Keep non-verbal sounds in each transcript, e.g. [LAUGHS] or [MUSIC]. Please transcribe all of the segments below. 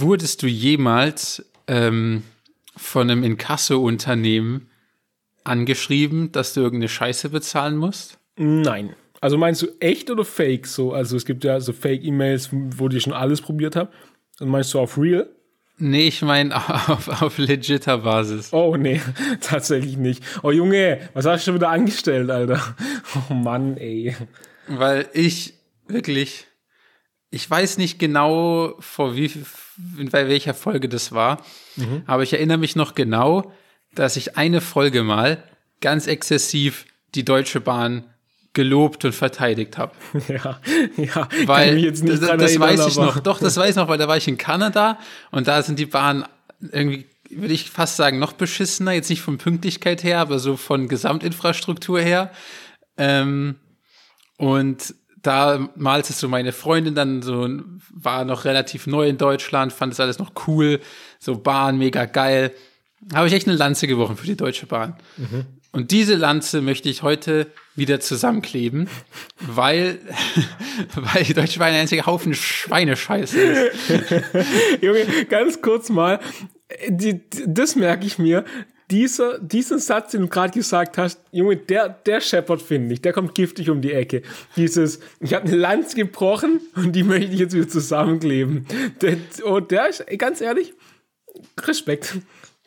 Wurdest du jemals ähm, von einem Inkasso-Unternehmen angeschrieben, dass du irgendeine Scheiße bezahlen musst? Nein. Also meinst du echt oder fake so? Also es gibt ja so Fake-E-Mails, wo die schon alles probiert haben. Und meinst du auf real? Nee, ich meine [LAUGHS] auf, auf legitter Basis. Oh, nee, [LAUGHS] tatsächlich nicht. Oh, Junge, was hast du schon wieder angestellt, Alter? [LAUGHS] Oh Mann, ey. Weil ich wirklich, ich weiß nicht genau, vor wie, bei welcher Folge das war, mhm. aber ich erinnere mich noch genau, dass ich eine Folge mal ganz exzessiv die Deutsche Bahn gelobt und verteidigt habe. [LAUGHS] Ja, ja. Weil das, das weiß ich noch. Doch, das [LAUGHS] weiß ich noch, weil da war ich in Kanada und da sind die Bahnen irgendwie, würde ich fast sagen, noch beschissener. Jetzt nicht von Pünktlichkeit her, aber so von Gesamtinfrastruktur her. Ähm, und damals ist so meine Freundin dann so, war noch relativ neu in Deutschland, fand das alles noch cool, so Bahn, mega geil. Habe ich echt eine Lanze gebrochen für die Deutsche Bahn. Mhm. Und diese Lanze möchte ich heute wieder zusammenkleben, [LAUGHS] weil, [LAUGHS] weil die Deutsche Bahn ein einziger Haufen Schweinescheiße ist. [LAUGHS] Junge, ganz kurz mal, die, das merke ich mir. Dieser, diesen Satz, den du gerade gesagt hast, Junge, der, der scheppert, finde ich. Der kommt giftig um die Ecke. Dieses, ich habe eine Lanze gebrochen und die möchte ich jetzt wieder zusammenkleben. Der, oh, der ist, ganz ehrlich, Respekt.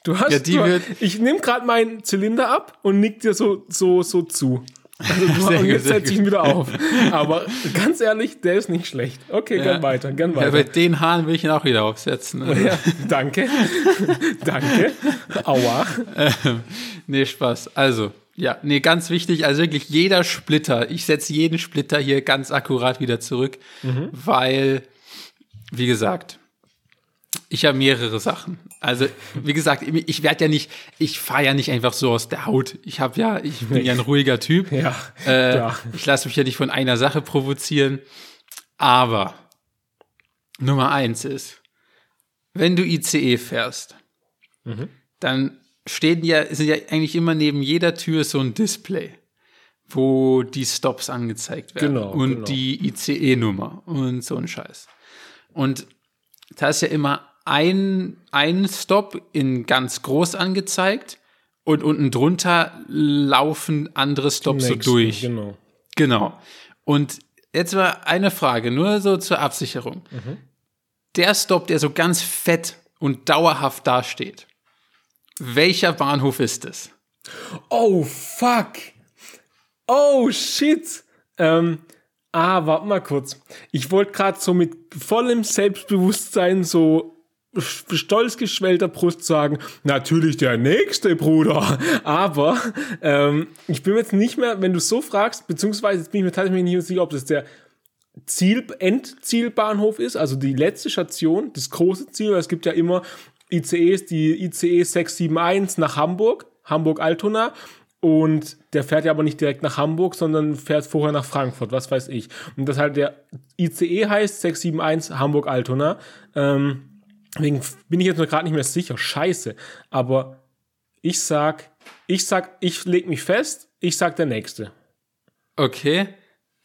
Du hast, ja, du, ich nehme gerade meinen Zylinder ab und nick dir so, so, so zu. Also du, [LAUGHS] und jetzt setze ich ihn wieder auf. Aber ganz ehrlich, der ist nicht schlecht. Okay, ja. gern weiter, gern weiter. Ja, bei den Haaren will ich ihn auch wieder aufsetzen. Also. [LAUGHS] Ja, danke. [LAUGHS] danke. Aua. Ähm, nee, Spaß. Also, ja, nee, ganz wichtig, also wirklich jeder Splitter, ich setze jeden Splitter hier ganz akkurat wieder zurück, mhm. weil, wie gesagt, ich habe mehrere Sachen. Also, wie gesagt, ich werde ja nicht, ich fahre ja nicht einfach so aus der Haut. Ich habe ja, ich bin ja ein ruhiger Typ. Ja. Äh, ich lasse mich ja nicht von einer Sache provozieren. Aber Nummer eins ist, wenn du ICE fährst, mhm. dann stehen ja, sind ja eigentlich immer neben jeder Tür so ein Display, wo die Stops angezeigt werden. Genau, und genau. die ICE-Nummer und so ein Scheiß. Und da ist ja immer ein, ein Stop in ganz groß angezeigt und unten drunter laufen andere Stops Nächsten, so durch. Genau. Genau. Und jetzt mal eine Frage, nur so zur Absicherung. Mhm. Der Stop, der so ganz fett und dauerhaft dasteht, welcher Bahnhof ist es? Oh, fuck. Oh, shit. Ähm, ah, warte mal kurz. Ich wollte gerade so mit vollem Selbstbewusstsein so stolz geschwellter Brust sagen, natürlich der nächste Bruder. Aber ähm, ich bin jetzt nicht mehr, wenn du so fragst, beziehungsweise jetzt bin ich mir tatsächlich nicht sicher, ob das der Ziel, Endzielbahnhof ist, also die letzte Station, das große Ziel. Es gibt ja immer ICEs, die ICE 671 nach Hamburg, Hamburg-Altona. Und der fährt ja aber nicht direkt nach Hamburg, sondern fährt vorher nach Frankfurt, was weiß ich. Und das halt der ICE heißt 671 Hamburg-Altona. Ähm, Deswegen bin ich jetzt noch gerade nicht mehr sicher. Scheiße. Aber ich sag, ich sag, ich leg mich fest, ich sag der Nächste. Okay.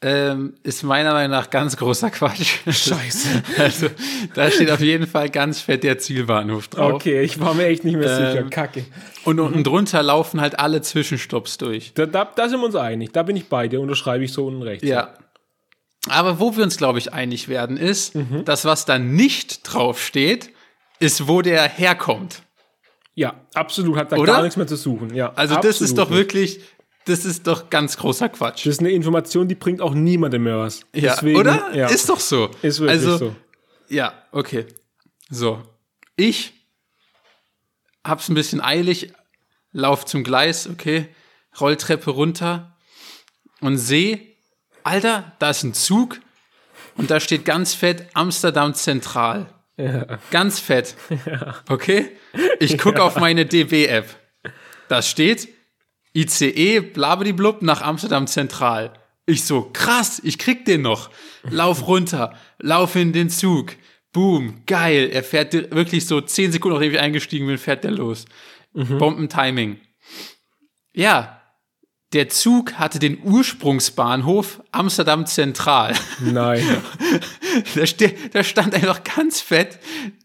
Ähm, ist meiner Meinung nach ganz großer Quatsch. Scheiße. [LAUGHS] also, da steht auf jeden Fall ganz fett der Zielbahnhof drauf. Okay, ich war mir echt nicht mehr sicher. Ähm, Kacke. Und unten drunter laufen halt alle Zwischenstopps durch. Da, da, da sind wir uns einig. Da bin ich bei dir, unterschreibe ich so unten rechts. Ja. Aber wo wir uns, glaube ich, einig werden, ist, mhm. dass was da nicht draufsteht, ist, wo der herkommt. Ja, absolut, hat da Oder? gar nichts mehr zu suchen. Ja, also das ist doch wirklich, das ist doch ganz großer Quatsch. Das ist eine Information, die bringt auch niemandem mehr was. Ja, Deswegen, oder? Ja. Ist doch so. Ist wirklich also, so. Ja, okay. So. Ich hab's ein bisschen eilig, lauf zum Gleis, okay, Rolltreppe runter und sehe, Alter, da ist ein Zug und da steht ganz fett Amsterdam Zentral. Ja. Ganz fett. [LAUGHS] Ja. Okay? Ich gucke ja. auf meine DB-App. Da steht ICE blabediblub nach Amsterdam Zentral. Ich so, krass, ich krieg den noch. Lauf runter, lauf in den Zug. Boom, geil. Er fährt wirklich so zehn Sekunden, nachdem ich eingestiegen bin, fährt der los. Mhm. Bombentiming. Ja, der Zug hatte den Ursprungsbahnhof Amsterdam Zentral. Nein. [LAUGHS] Da, ste da stand einfach ganz fett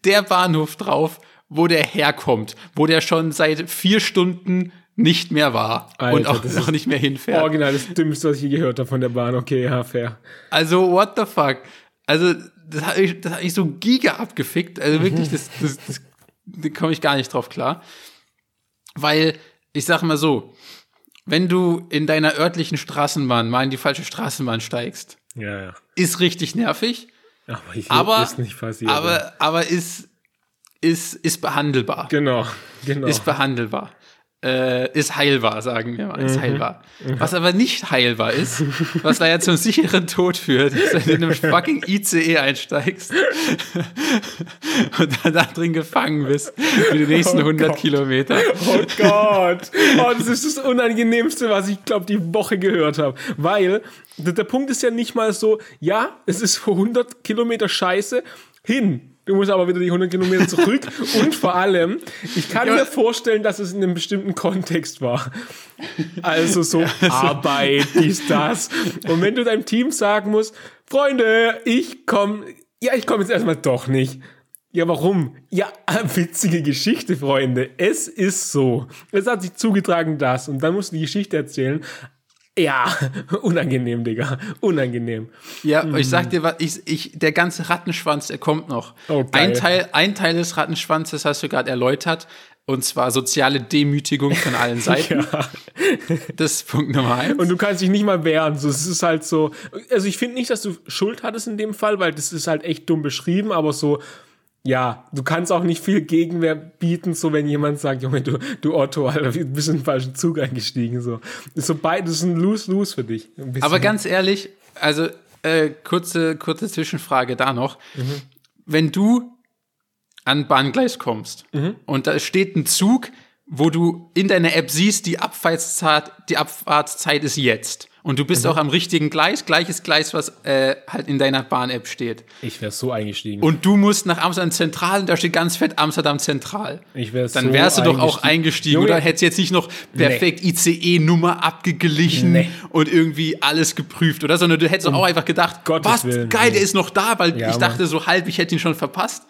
der Bahnhof drauf, wo der herkommt, wo der schon seit vier Stunden nicht mehr war Alter, und auch noch nicht mehr hinfährt. Original, das Dümmste, was ich je gehört habe von der Bahn. Okay, ja, fair. Also, what the fuck? Also, das hat ich, das hat ich so giga abgefickt. Also wirklich, das, das, das, da komme ich gar nicht drauf klar. Weil, ich sag mal so, wenn du in deiner örtlichen Straßenbahn mal in die falsche Straßenbahn steigst, Ja, ja. ist richtig nervig, Aber hier aber, ist nicht passiert. aber, aber ist, ist, ist behandelbar. genau, genau. Ist behandelbar. Äh, ist heilbar, sagen wir mal. Ist Mhm. heilbar. Was aber nicht heilbar ist, was da ja zum sicheren Tod führt, ist, wenn du in einem fucking ICE einsteigst [LAUGHS] und dann da drin gefangen bist für die nächsten Oh 100 Gott. Kilometer. Oh Gott. Oh, das ist das Unangenehmste, was ich glaube, die Woche gehört habe. Weil der, der Punkt ist ja nicht mal so, ja, es ist für 100 Kilometer Scheiße hin. Du musst aber wieder die 100 Kilometer zurück. [LAUGHS] Und vor allem, ich kann Ja. mir vorstellen, dass es in einem bestimmten Kontext war. Also so Arbeit, dies, das. Und wenn du deinem Team sagen musst, Freunde, ich komme, ja, ich komme jetzt erstmal doch nicht. Ja, warum? Ja, [LAUGHS] witzige Geschichte, Freunde. Es ist so. Es hat sich zugetragen, das. Und dann musst du die Geschichte erzählen. Ja, [LAUGHS] unangenehm, Digga. Unangenehm. Ja, ich sag dir was, ich, ich, der ganze Rattenschwanz, der kommt noch. Oh, ein, Teil, ein Teil des Rattenschwanzes hast du gerade erläutert, und zwar soziale Demütigung von allen [LAUGHS] Seiten. Ja. Das ist Punkt Nummer eins. Und du kannst dich nicht mal wehren. So, es ist halt so. Also ich finde nicht, dass du Schuld hattest in dem Fall, weil das ist halt echt dumm beschrieben, aber so. Ja, du kannst auch nicht viel Gegenwehr bieten, so wenn jemand sagt, Junge, du, du Otto, Alter, du bist in den falschen Zug eingestiegen. So. So beid, das ist ein Lose-Lose für dich. Aber ganz ehrlich, also äh, kurze, kurze Zwischenfrage da noch. Wenn du an Bahngleis kommst und da steht ein Zug, wo du in deiner App siehst, die Abfahrtszeit, die Abfahrtszeit ist jetzt. Und du bist auch am richtigen Gleis, gleiches Gleis, was äh, halt in deiner Bahn-App steht. ich wäre so eingestiegen. Und du musst nach Amsterdam Zentral, und da steht ganz fett Amsterdam Zentral. Ich wär Dann so wärst du doch auch eingestiegen. Junge. oder hättest jetzt nicht noch perfekt ICE-Nummer abgeglichen Nee. und irgendwie alles geprüft, oder? Sondern du hättest doch auch einfach gedacht, Gottes was, Willen, geil, nee. der ist noch da, weil Ja, ich dachte so halb, ich hätte ihn schon verpasst.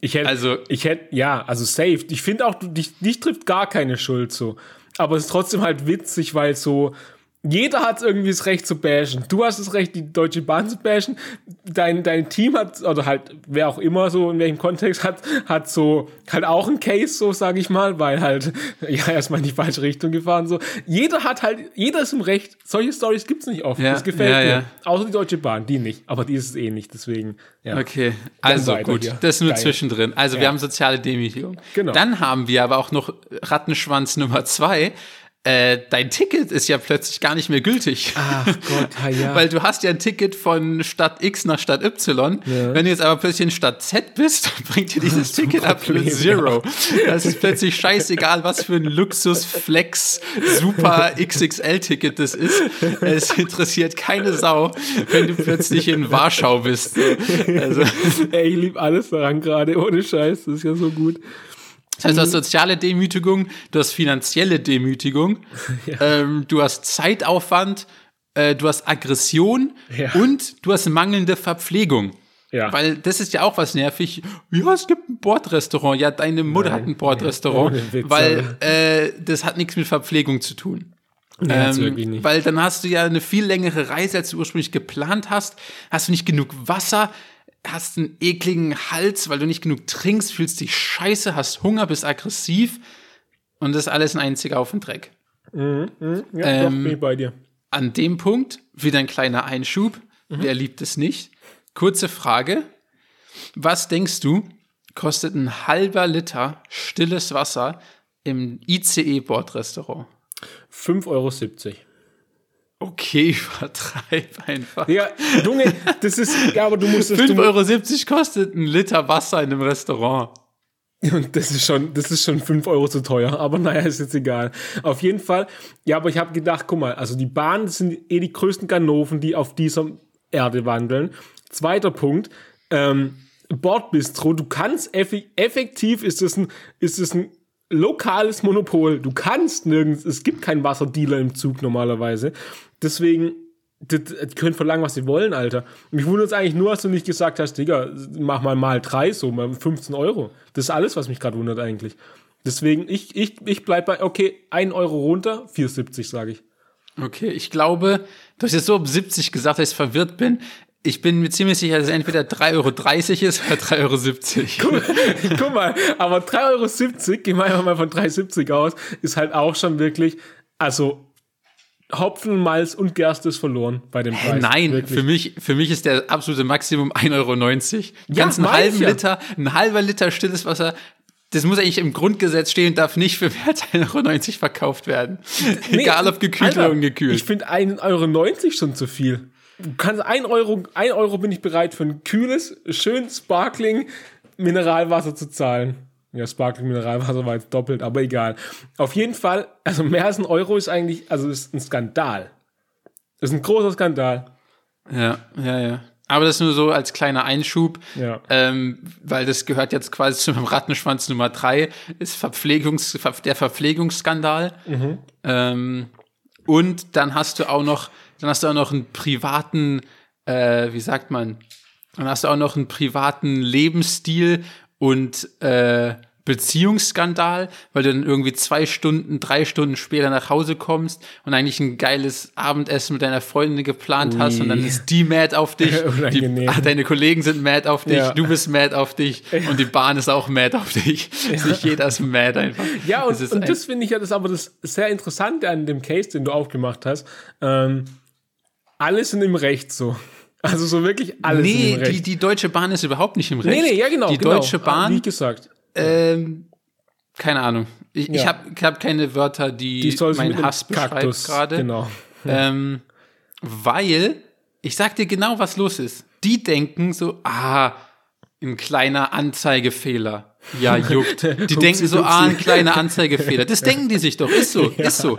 Ich hätte, Also- ich hätte, ja, also safe. Ich finde auch, du, dich, dich trifft gar keine Schuld so. Aber es ist trotzdem halt witzig, weil so, jeder hat irgendwie das Recht zu bashen. Du hast das Recht, die Deutsche Bahn zu bashen. Dein, dein Team hat, oder halt, wer auch immer so, in welchem Kontext hat, hat so, halt auch ein Case, so sage ich mal, weil halt, [LAUGHS] ja, erstmal in die falsche Richtung gefahren, so. Jeder hat halt, jeder ist im Recht. Solche Stories gibt's nicht oft. Ja, das gefällt ja, mir. ja. Außer die Deutsche Bahn, die nicht. Aber die ist es eh nicht, deswegen, ja. Okay, also gut, hier. das nur Geil. zwischendrin. Also wir haben soziale Demütigung. Genau. Dann haben wir aber auch noch Rattenschwanz Nummer zwei. Äh, dein Ticket ist ja plötzlich gar nicht mehr gültig. Ach Gott, ja, ja. [LAUGHS] Weil du hast ja ein Ticket von Stadt X nach Stadt Y. Wenn du jetzt aber plötzlich in Stadt Z bist, [LAUGHS] dann bringt dir dieses [LAUGHS] Ticket Problem, absolut Zero. Das ist plötzlich scheißegal, was für ein Luxus-Flex Super XXL-Ticket das ist. Es interessiert keine Sau, wenn du plötzlich in Warschau bist. Also, Ey, ich liebe alles daran gerade, ohne Scheiß, das ist ja so gut. Das heißt, du hast soziale Demütigung, du hast finanzielle Demütigung, [LAUGHS] ähm, du hast Zeitaufwand, äh, du hast Aggression Ja. und du hast mangelnde Verpflegung. Ja. Weil das ist ja auch was nervig. Ja, es gibt ein Bordrestaurant. Ja, deine Mutter Nein. hat ein Bordrestaurant, Witz, weil äh, das hat nichts mit Verpflegung zu tun. Wirklich nicht. Weil dann hast du ja eine viel längere Reise, als du ursprünglich geplant hast. Hast du nicht genug Wasser, hast einen ekligen Hals, weil du nicht genug trinkst, fühlst dich scheiße, hast Hunger, bist aggressiv und das ist alles ein einziger auf den Dreck. Ja, Ähm, doch, bin ich bei dir. An dem Punkt wieder ein kleiner Einschub. Wer liebt es nicht? Kurze Frage. Was denkst du, kostet ein halber Liter stilles Wasser im ICE-Bordrestaurant? 5,70 Euro. Okay, [LAUGHS] übertreib einfach. Ja, Junge, das ist, ja, aber du musst es, 5,70 du, Euro kostet ein Liter Wasser in einem Restaurant. Und das ist schon, das ist schon 5 Euro zu teuer. Aber naja, ist jetzt egal. Auf jeden Fall. Ja, aber ich habe gedacht, guck mal, also die Bahnen sind eh die größten Ganoven, die auf dieser Erde wandeln. Zweiter Punkt, ähm, Bordbistro, du kannst effektiv ist es ein, ist es ein lokales Monopol. Du kannst nirgends, es gibt keinen Wasserdealer im Zug normalerweise. Deswegen, die, die können verlangen, was sie wollen, Alter. Mich wundert es eigentlich nur, dass du nicht gesagt hast, Digga, mach mal mal drei, so mal 15 Euro. Das ist alles, was mich gerade wundert eigentlich. Deswegen, ich, ich, ich bleib bei, okay, ein Euro runter, 4,70 sage ich. Okay, ich glaube, du hast jetzt so um 70 gesagt, dass ich verwirrt bin. Ich bin mir ziemlich sicher, dass es entweder 3,30 Euro ist oder 3,70 Euro. [LAUGHS] Guck mal, aber 3,70 Euro, gehen wir einfach mal von 3,70 aus, ist halt auch schon wirklich, also Hopfen, Malz und Gerste ist verloren bei dem Preis. Nein, Wirklich. für mich, für mich ist der absolute Maximum 1,90 Euro. Du Ja, kannst einen halben ja. Liter, ein halber Liter stilles Wasser, das muss eigentlich im Grundgesetz stehen, darf nicht für mehr als 1,90 Euro verkauft werden. Nee, Egal ob gekühlt Alter, oder ungekühlt. Ich finde 1,90 Euro schon zu viel. Du kannst 1 Euro, 1 Euro bin ich bereit für ein kühles, schön Sparkling Mineralwasser zu zahlen. Ja, Sparkling Mineralwasser war jetzt doppelt, aber egal. Auf jeden Fall, also mehr als ein Euro ist eigentlich, also ist ein Skandal. Das ist ein großer Skandal. Ja, ja, ja. Aber das nur so als kleiner Einschub, Ja. ähm, weil das gehört jetzt quasi zu meinem Rattenschwanz Nummer drei, ist Verpflegungs, der Verpflegungsskandal. Ähm, und dann hast du auch noch, dann hast du auch noch einen privaten, äh, wie sagt man, dann hast du auch noch einen privaten Lebensstil und äh, Beziehungsskandal, weil du dann irgendwie zwei Stunden, drei Stunden später nach Hause kommst und eigentlich ein geiles Abendessen mit deiner Freundin geplant hast und dann Ui. ist die mad auf dich, [LAUGHS] die, ah, deine Kollegen sind mad auf dich, Ja. du bist mad auf dich und die Bahn ist auch mad auf dich. Ist [LAUGHS] Nicht jeder ist mad einfach. Ja, und, Das ein- das finde ich ja das aber das sehr Interessante an dem Case, den du aufgemacht hast. Ähm, alle sind im Recht so. Also so wirklich alle sind Nee, im Recht. die, die Deutsche Bahn ist überhaupt nicht im Recht. nee, nee, ja genau. Die genau. Deutsche Bahn Wie gesagt. Ähm, keine Ahnung. Ich, ich Ja. habe ich hab keine Wörter, die, Die meinen Hass beschreiben Kaktus. gerade. Genau. [LAUGHS] Ähm, weil, ich sag dir genau, was los ist. Die denken so, ah, ein kleiner Anzeigefehler. Ja, juckt. [LAUGHS] Die denken so, ah, ein kleiner Anzeigefehler. Das [LAUGHS] denken die sich doch. Ist so, ist so.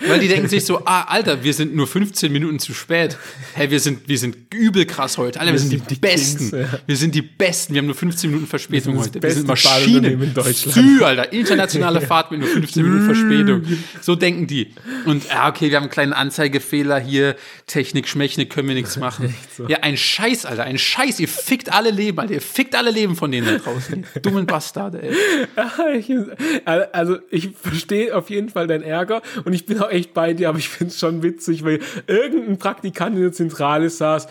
Weil die denken sich so, ah, Alter, wir sind nur 15 Minuten zu spät. Hey, wir sind, wir sind übel krass heute. Alter, wir, sind, sind die, die Besten. Kings, ja. Wir sind die Besten. Wir haben nur 15 Minuten Verspätung Wir heute. Wir sind Maschinen. In Deutschland. Sü, Alter. Internationale Fahrt mit nur 15 Minuten Verspätung. So denken die. Und, ah, okay, wir haben einen kleinen Anzeigefehler hier. Technik, Schmächnik, können wir nichts machen. so. Ja, ein Scheiß, Alter. Ein Scheiß. Ihr fickt alle Leben, Alter. Ihr fickt alle Leben von denen da draußen. Dummen Bastarde, ey. [LAUGHS] Also ich verstehe auf jeden Fall deinen Ärger und ich bin auch echt bei dir, aber ich finde es schon witzig, weil irgendein Praktikant in der Zentrale saß,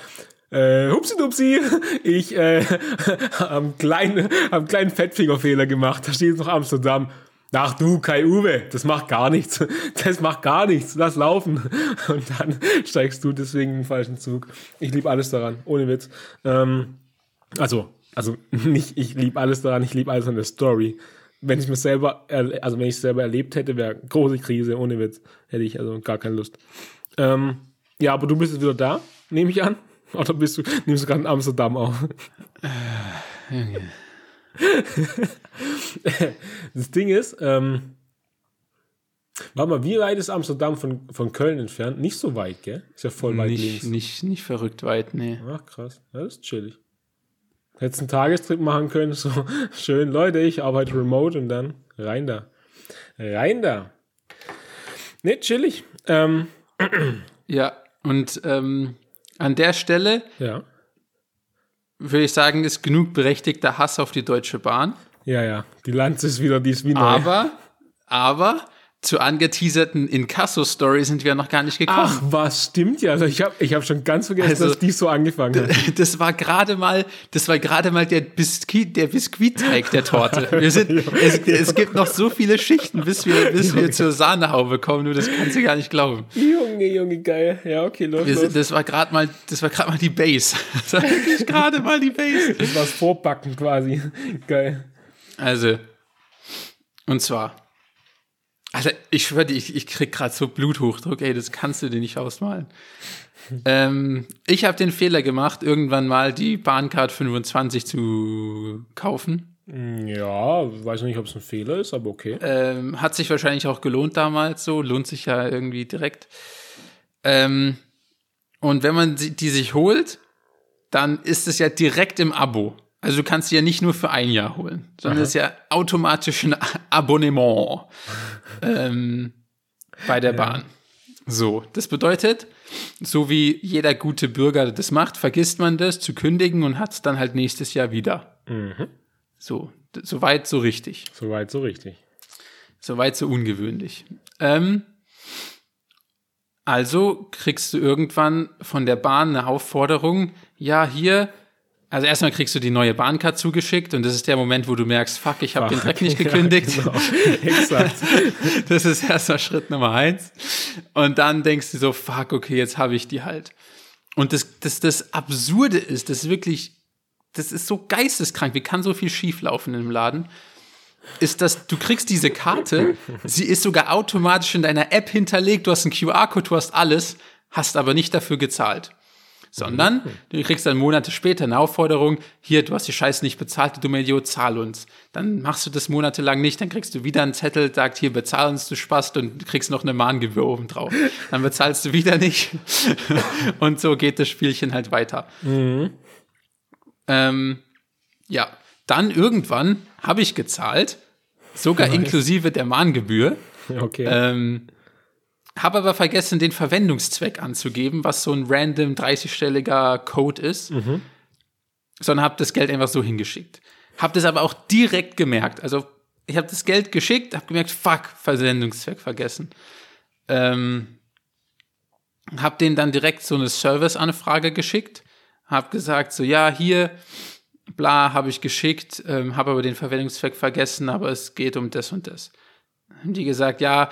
äh, hupsi dupsi, ich äh, [LAUGHS] einen kleinen, einen kleinen Fettfingerfehler gemacht, da steht jetzt noch Amsterdam. Ach du, Kai Uwe, das macht gar nichts. [LAUGHS] Das macht gar nichts. Lass laufen. [LAUGHS] Und dann steigst du deswegen in den falschen Zug. Ich liebe alles daran, ohne Witz. Ähm, also, also nicht, ich liebe alles daran, ich liebe alles an der Story. Wenn ich mir selber, also wenn ich es selber erlebt hätte, wäre große Krise, ohne Witz. Hätte ich also gar keine Lust. Ähm, ja, aber du bist jetzt wieder da, nehme ich an. [LAUGHS] Oder bist du, nimmst du gerade in Amsterdam auf? [LAUGHS] das Ding ist, ähm, warte mal, wie weit ist Amsterdam von, von Köln entfernt? Nicht so weit, gell? Ist ja voll weit Nicht, links. nicht, nicht verrückt weit, nee. Ach, krass. Ja, das ist chillig. Hättest einen Tagestrip machen können, so [LAUGHS] schön, Leute, ich arbeite remote und dann rein da. Rein da. Ne, chillig. Ähm, [CLEARS THROAT] Ja, und ähm, an der Stelle ja. würde ich sagen, ist genug berechtigter Hass auf die Deutsche Bahn. Ja, ja. Die Lanze ist wieder, die ist wie neu. Aber, aber zu angeteaserten Inkasso-Story sind wir noch gar nicht gekommen. Ach, was stimmt ja. Also ich habe ich hab schon ganz vergessen, Also- dass die so angefangen hat. [LAUGHS] Das war gerade mal, das war gerade mal der Biskuit, der Biskuitteig der Torte. [LAUGHS] Wir sind, es, es gibt noch so viele Schichten, bis wir, bis wir zur Sahnehaube kommen. Nur das kannst du gar nicht glauben. Junge, Junge, geil. Ja, okay, los, Wir los. das war gerade mal, das war gerade mal die Base. [LAUGHS] Das war wirklich gerade mal die Base. Das war's Vorpacken quasi. Geil. Also, und zwar, also ich schwöre dir, ich, ich krieg gerade so Bluthochdruck, ey, das kannst du dir nicht ausmalen. [LAUGHS] ähm, ich habe den Fehler gemacht, irgendwann mal die Bahncard 25 zu kaufen. Ja, weiß nicht, ob es ein Fehler ist, aber okay. Ähm, hat sich wahrscheinlich auch gelohnt damals so, lohnt sich ja irgendwie direkt. Ähm, und wenn man die sich holt, dann ist es ja direkt im Abo. Also du kannst sie ja nicht nur für ein Jahr holen, sondern es ist ja automatisch ein Abonnement ähm, bei der Bahn. So, das bedeutet, so wie jeder gute Bürger das macht, vergisst man das zu kündigen und hat es dann halt nächstes Jahr wieder. So, d- soweit so richtig. Soweit so richtig. Soweit so ungewöhnlich. Ähm, also kriegst du irgendwann von der Bahn eine Aufforderung, ja, hier, also erstmal kriegst du die neue Bahncard zugeschickt und das ist der Moment, wo du merkst, fuck, ich habe den Dreck nicht [LAUGHS] gekündigt. Ja, genau. Exakt. [LAUGHS] Das ist erstmal Schritt Nummer eins. Und dann denkst du so, fuck, okay, jetzt habe ich die halt. Und das, das, das Absurde ist, das ist wirklich, das ist so geisteskrank. Wie kann so viel schieflaufen im Laden? Ist, dass du kriegst diese Karte, sie ist sogar automatisch in deiner App hinterlegt, du hast einen QR-Code, du hast alles, hast aber nicht dafür gezahlt. Sondern du kriegst dann Monate später eine Aufforderung, hier, du hast die Scheiße nicht bezahlt, du dumme Idiot, zahl uns. Dann machst du das monatelang nicht, dann kriegst du wieder einen Zettel, sagt, hier, bezahl uns, du Spast, und kriegst noch eine Mahngebühr oben drauf. [LAUGHS] Dann bezahlst du wieder nicht. [LAUGHS] und so geht das Spielchen halt weiter. Ähm, ja, dann irgendwann habe ich gezahlt, sogar inklusive der Mahngebühr. Okay. Ähm, habe aber vergessen, den Verwendungszweck anzugeben, was so ein random 30-stelliger Code ist, sondern habe das Geld einfach so hingeschickt. Habe das aber auch direkt gemerkt. Also ich habe das Geld geschickt, habe gemerkt, fuck, Verwendungszweck vergessen. Ähm, habe denen dann direkt so eine Serviceanfrage geschickt, habe gesagt, so ja, hier, bla, habe ich geschickt, ähm, habe aber den Verwendungszweck vergessen, aber es geht um das und das. Haben die gesagt, ja,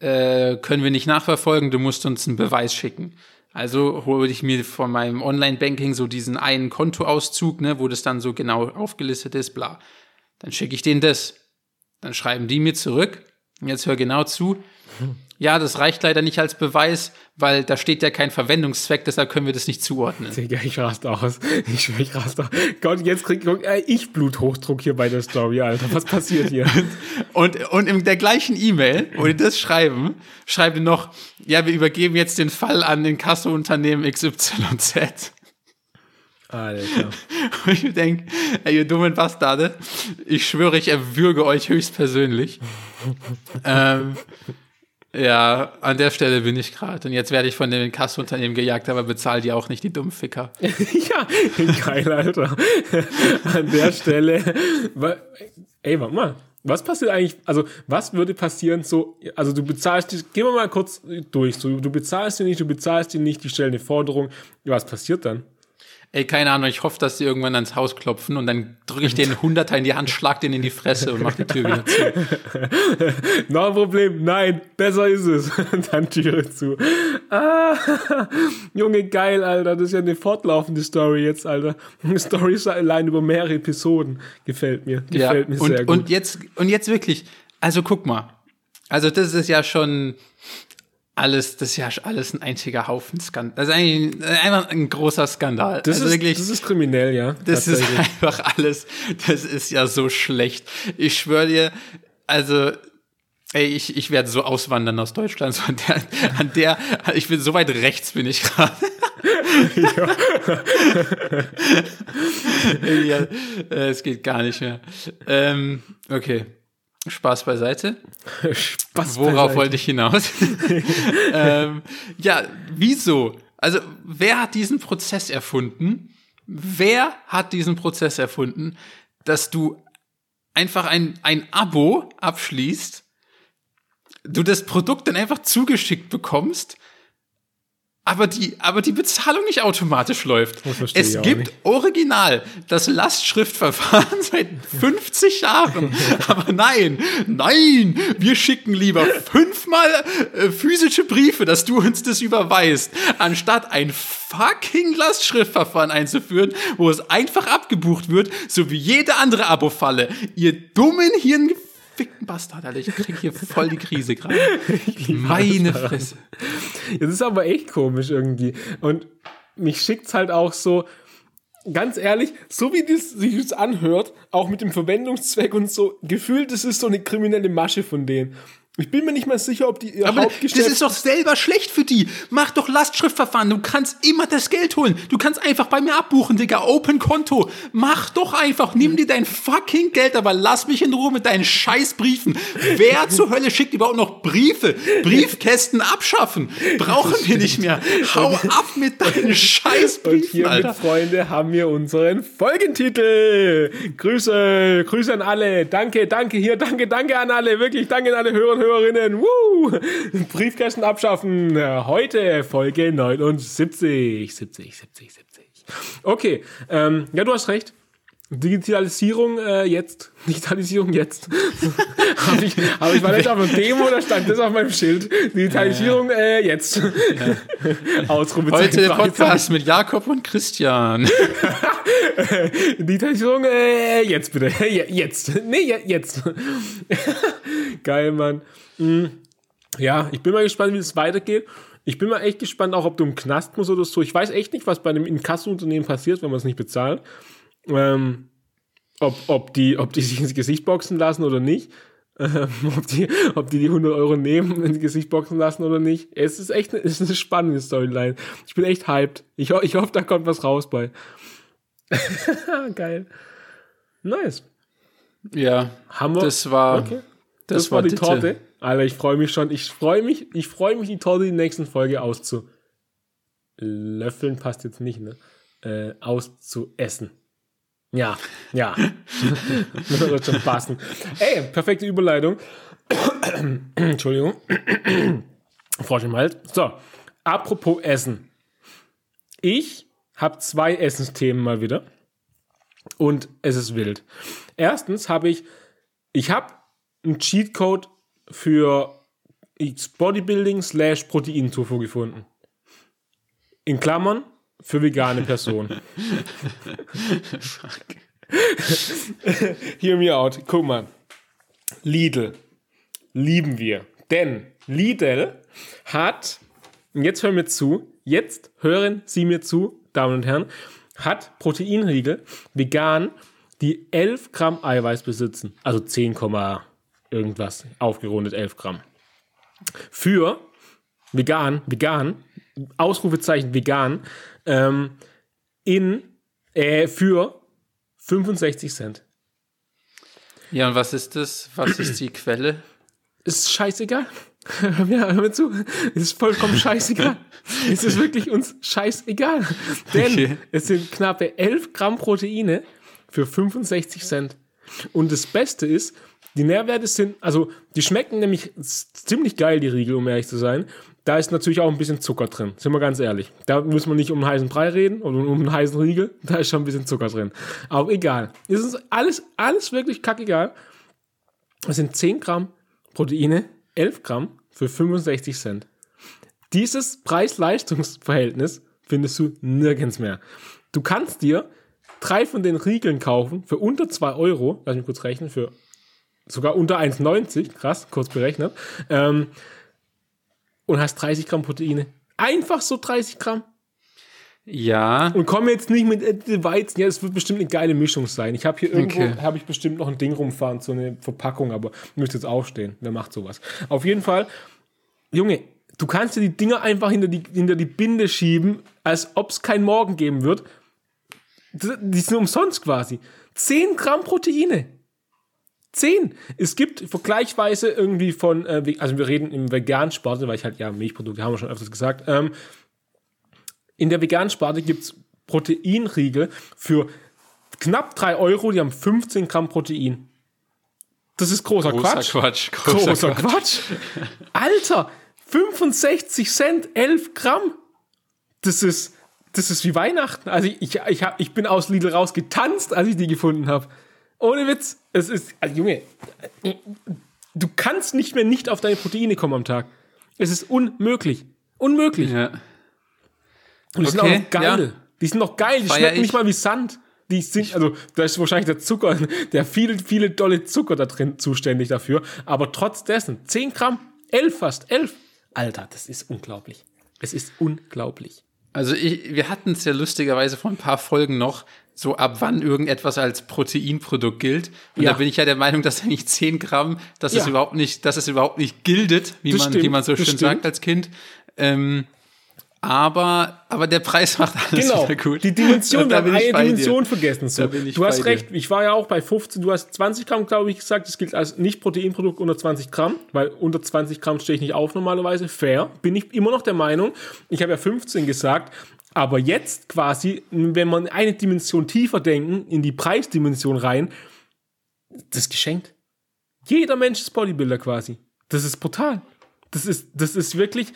äh, können wir nicht nachverfolgen, du musst uns einen Beweis schicken. Also hole ich mir von meinem Online-Banking so diesen einen Kontoauszug, ne, wo das dann so genau aufgelistet ist, bla. Dann schicke ich denen das. Dann schreiben die mir zurück. Jetzt hör genau zu. Ja, das reicht leider nicht als Beweis, weil da steht ja kein Verwendungszweck, deshalb können wir das nicht zuordnen. Digga, ich raste aus. Ich ich raste aus. Gott, jetzt krieg äh, ich Bluthochdruck hier bei der Story, Alter. Was passiert hier? [LAUGHS] Und, und in der gleichen E-Mail, wo die das schreiben, schreiben noch, ja, wir übergeben jetzt den Fall an den Kassounternehmen XYZ. Alter. [LAUGHS] Und ich denke, ey, ihr dummen Bastarde, ich schwöre, ich erwürge euch höchstpersönlich. [LAUGHS] ähm, ja, an der Stelle bin ich gerade. Und jetzt werde ich von den Kassounternehmen gejagt, aber bezahlt die auch nicht, die dummen Ficker. [LAUGHS] ja, geil, Alter. An der Stelle. Ey, warte mal. Was passiert eigentlich, also was würde passieren so, also du bezahlst, die- gehen wir mal kurz durch, so, du bezahlst die nicht, du bezahlst die nicht, die stellen eine Forderung, was passiert dann? Ey, keine Ahnung, ich hoffe, dass die irgendwann ans Haus klopfen und dann drücke ich den Hunderter in die Hand, schlag den in die Fresse und mach die Tür wieder zu. [LAUGHS] Ein Problem, nein, besser ist es. [LAUGHS] Dann Türe zu. Ah, [LAUGHS] Junge, geil, Alter, das ist ja eine fortlaufende Story jetzt, Alter. Eine Story allein über mehrere Episoden. Gefällt mir, Ja, gefällt mir und, sehr gut. und jetzt, und jetzt wirklich, also guck mal. Also das ist ja schon alles, das ist ja alles ein einziger Haufen Skandal. Das ist eigentlich einfach ein großer Skandal. das, also ist, wirklich, das ist kriminell, ja. das ist [LAUGHS] einfach alles, das ist ja so schlecht. Ich schwöre dir, also, ey, ich, ich werde so auswandern aus Deutschland. So an, der, an der, ich bin so weit rechts bin ich gerade. [LAUGHS] ja, äh, es geht gar nicht mehr. Ähm, okay. Spaß beiseite. [LAUGHS] Spaß Worauf beiseite. wollte ich hinaus? [LAUGHS] ähm, ja, wieso? Also, wer hat diesen Prozess erfunden? Wer hat diesen Prozess erfunden, dass du einfach ein, ein Abo abschließt, du das Produkt dann einfach zugeschickt bekommst, aber die, aber die Bezahlung nicht automatisch läuft. Es gibt original das Lastschriftverfahren [LAUGHS] seit 50 Jahren. [LAUGHS] Aber nein, nein, wir schicken lieber fünfmal äh, physische Briefe, dass du uns das überweist, anstatt ein fucking Lastschriftverfahren einzuführen, wo es einfach abgebucht wird, so wie jede andere Abo-Falle. Ihr dummen hirngefickten Bastard, Alter. Ich krieg hier voll die Krise gerade. [LAUGHS] Meine Fresse. Das ist aber echt komisch irgendwie. Und mich schickt's halt auch so, ganz ehrlich, so wie das sich das anhört, auch mit dem Verwendungszweck und so, gefühlt, das ist so eine kriminelle Masche von denen. Ich bin mir nicht mal sicher, ob die ihr Aber das Hauptgeschäft... ist doch selber schlecht für die. Mach doch Lastschriftverfahren. Du kannst immer das Geld holen. Du kannst einfach bei mir abbuchen, Digga. Open Konto. Mach doch einfach. Nimm dir dein fucking Geld, aber lass mich in Ruhe mit deinen Scheißbriefen. Wer [LAUGHS] zur Hölle schickt überhaupt noch Briefe? Briefkästen abschaffen. Brauchen wir nicht mehr. Hau ab mit deinen Und Scheißbriefen, hiermit, Alter. Freunde, haben wir unseren Folgentitel. Grüße, Grüße an alle. Danke, danke hier, danke, danke an alle. Wirklich, danke an alle Hörer und Hörerinnen. Woo! Briefkästen abschaffen. Heute Folge 79. 70, 70, 70. Okay, ähm, ja, du hast recht. Digitalisierung äh, jetzt. Digitalisierung jetzt. [LAUGHS] hab ich, aber ich war nicht auf einer Demo, da stand das auf meinem Schild. Digitalisierung äh, jetzt. [LAUGHS] Ausrufezeichen. Heute der. Podcast mit Jakob und Christian. [LAUGHS] Digitalisierung, äh, jetzt bitte. Je- Jetzt. Nee, je- jetzt. Geil, Mann. Mm. Ja, ich bin mal gespannt, wie es weitergeht. Ich bin mal echt gespannt, auch ob du im Knast musst oder so. Ich weiß echt nicht, was bei einem Inkasso-Unternehmen passiert, wenn man es nicht bezahlt. Ähm, ob, ob, die, ob die sich ins Gesicht boxen lassen oder nicht. Ähm, [LAUGHS] ob, die, ob die die 100 Euro nehmen, [LAUGHS] ins Gesicht boxen lassen oder nicht. Es ist echt eine, [LAUGHS] es ist eine spannende Storyline. Ich bin echt hyped. Ich, ho- ich hoffe, da kommt was raus bei. Geil. Nice. Ja, Haben wir. das war, okay. das, Das, war die Ditte. Torte. Alter, ich freue mich schon. Ich freue mich, ich freue mich, die Torte in der nächsten Folge auszulöffeln. Passt jetzt nicht, ne? Äh, auszuessen. Ja, ja. das wird schon passen. Ey, perfekte Überleitung. Entschuldigung. Frosch im Hals. So, apropos Essen. Ich habe zwei Essensthemen mal wieder. Und es ist wild. Erstens habe ich, ich habe einen Cheatcode für Bodybuilding slash Proteinzufuhr gefunden. In Klammern für vegane Personen. Hear me out. Guck mal. Lidl. Lieben wir. Denn Lidl hat, und jetzt hören wir zu, jetzt hören Sie mir zu, Damen und Herren, hat Proteinriegel vegan, die 11 Gramm Eiweiß besitzen. Also 10, Komma irgendwas, aufgerundet 11 Gramm. Für vegan, vegan, Ausrufezeichen vegan, ähm, in, äh, für 65 Cent. Ja, und was ist das? Was ist die Quelle? ist scheißegal. [LAUGHS] Hör mir, hör mir zu. Es ist vollkommen scheißegal. [LAUGHS] es ist wirklich uns scheißegal. Denn Okay. es sind knappe 11 Gramm Proteine für 65 Cent. Und das Beste ist, die Nährwerte sind, also die schmecken nämlich ziemlich geil, die Riegel, um ehrlich zu sein. Da ist natürlich auch ein bisschen Zucker drin, sind wir ganz ehrlich. Da muss man nicht um einen heißen Brei reden oder um einen heißen Riegel, [LAUGHS] da ist schon ein bisschen Zucker drin. Aber egal. Es ist alles, alles wirklich kackegal. Es sind 10 Gramm Proteine, 11 Gramm für 65 Cent. Dieses Preis-Leistungs-Verhältnis findest du nirgends mehr. Du kannst dir drei von den Riegeln kaufen für unter 2 Euro, lass mich kurz rechnen, für sogar unter 1,90, krass, kurz berechnet, ähm, und hast 30 Gramm Proteine. Einfach so 30 Gramm. Ja, Und komm jetzt nicht mit äh, Weizen. Ja, es wird bestimmt eine geile Mischung sein. Ich habe hier irgendwo, Okay. habe ich bestimmt noch ein Ding rumfahren, so eine Verpackung, aber müsste jetzt aufstehen. Wer macht sowas? Auf jeden Fall, Junge, du kannst dir die Dinger einfach hinter die, hinter die Binde schieben, als ob es kein Morgen geben wird. Die sind umsonst quasi. 10 Gramm Proteine. 10. Es gibt vergleichsweise irgendwie von, äh, also wir reden im veganen Sport, weil ich halt, ja, Milchprodukte haben wir schon öfters gesagt, ähm, in der veganen Sparte gibt es Proteinriegel für knapp 3 Euro, die haben 15 Gramm Protein. Das ist großer, großer Quatsch. Quatsch. [LAUGHS] Großer, Quatsch. Alter, 65 Cent, 11 Gramm. Das ist, das ist wie Weihnachten. Also ich, ich, ich, hab, ich bin aus Lidl rausgetanzt, als ich die gefunden habe. Ohne Witz. Es ist, also Junge, du kannst nicht mehr nicht auf deine Proteine kommen am Tag. Es ist unmöglich. Unmöglich. Ja. Und die sind Okay, auch noch geil. ja. Die sind noch geil. Die Feier schmecken ich. nicht mal wie Sand. Die sind, also, da ist wahrscheinlich der Zucker, [LAUGHS] der viele, viele dolle Zucker da drin zuständig dafür. Aber trotz dessen, 10 Gramm, 11 fast, 11. Alter, das ist unglaublich. Es ist unglaublich. Also ich, wir hatten es ja lustigerweise vor ein paar Folgen noch, so ab wann irgendetwas als Proteinprodukt gilt. Und Ja. da bin ich ja der Meinung, dass eigentlich 10 Gramm, dass es Ja. überhaupt nicht, dass es überhaupt nicht gildet, wie Das man, stimmt, wie man so schön stimmt. sagt als Kind. Ähm, aber, aber der Preis macht alles Genau, wieder gut. die Dimension, wir da haben bin ich eine bei dir. Dimension vergessen. So. Da du hast bei dir. recht, ich war ja auch bei 15, du hast 20 Gramm, glaube ich, gesagt, das gilt als Nicht-Proteinprodukt unter 20 Gramm, weil unter 20 Gramm stehe ich nicht auf normalerweise, fair, bin ich immer noch der Meinung. Ich habe ja 15 gesagt, aber jetzt quasi, wenn man eine Dimension tiefer denken, in die Preisdimension rein, das ist geschenkt. Jeder Mensch ist Bodybuilder quasi. Das ist brutal. Das ist, das ist wirklich,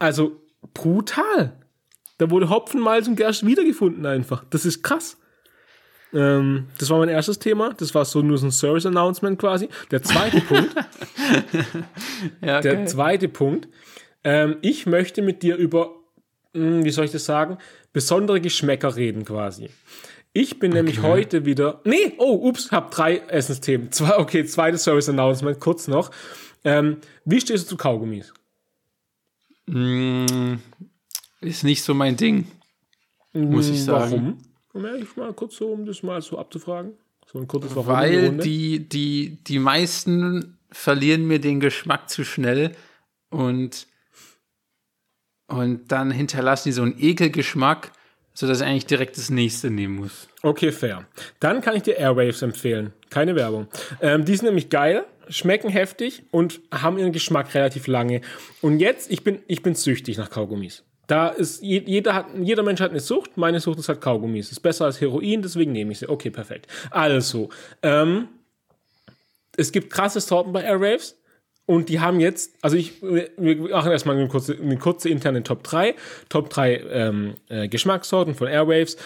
also brutal. Da wurde Hopfen, Malz und Gerst wiedergefunden einfach. Das ist krass. Ähm, das war mein erstes Thema. Das war so nur so ein Service-Announcement quasi. Der zweite Punkt, [LAUGHS] Ja, der geil. zweite Punkt. Ähm, ich möchte mit dir über, mh, wie soll ich das sagen, besondere Geschmäcker reden quasi. Ich bin nämlich heute wieder. Nee, oh, ups, hab drei Essensthemen. [LAUGHS] Zwei, okay, zweites Service-Announcement, kurz noch. Ähm, wie stehst du zu Kaugummis? Mm, ist nicht so mein Ding, muss ich sagen. Warum? Um ehrlich mal kurz so, um das mal so abzufragen. So ein kurzes Warum Weil die, die, die meisten verlieren mir den Geschmack zu schnell und, und dann hinterlassen die so einen Ekelgeschmack, sodass ich eigentlich direkt das nächste nehmen muss. Okay, fair. Dann kann ich dir Airwaves empfehlen. Keine Werbung. Ähm, die sind nämlich geil, schmecken heftig und haben ihren Geschmack relativ lange. Und jetzt, ich bin, ich bin süchtig nach Kaugummis. Da ist, je- jeder, hat, jeder Mensch hat eine Sucht. Meine Sucht ist halt Kaugummis. Ist besser als Heroin, deswegen nehme ich sie. Okay, perfekt. Also, ähm, es gibt krasse Sorten bei Airwaves. Und die haben jetzt, also ich, wir machen erstmal eine kurze, eine kurze interne Top 3. Top 3 ähm, äh, Geschmackssorten von Airwaves.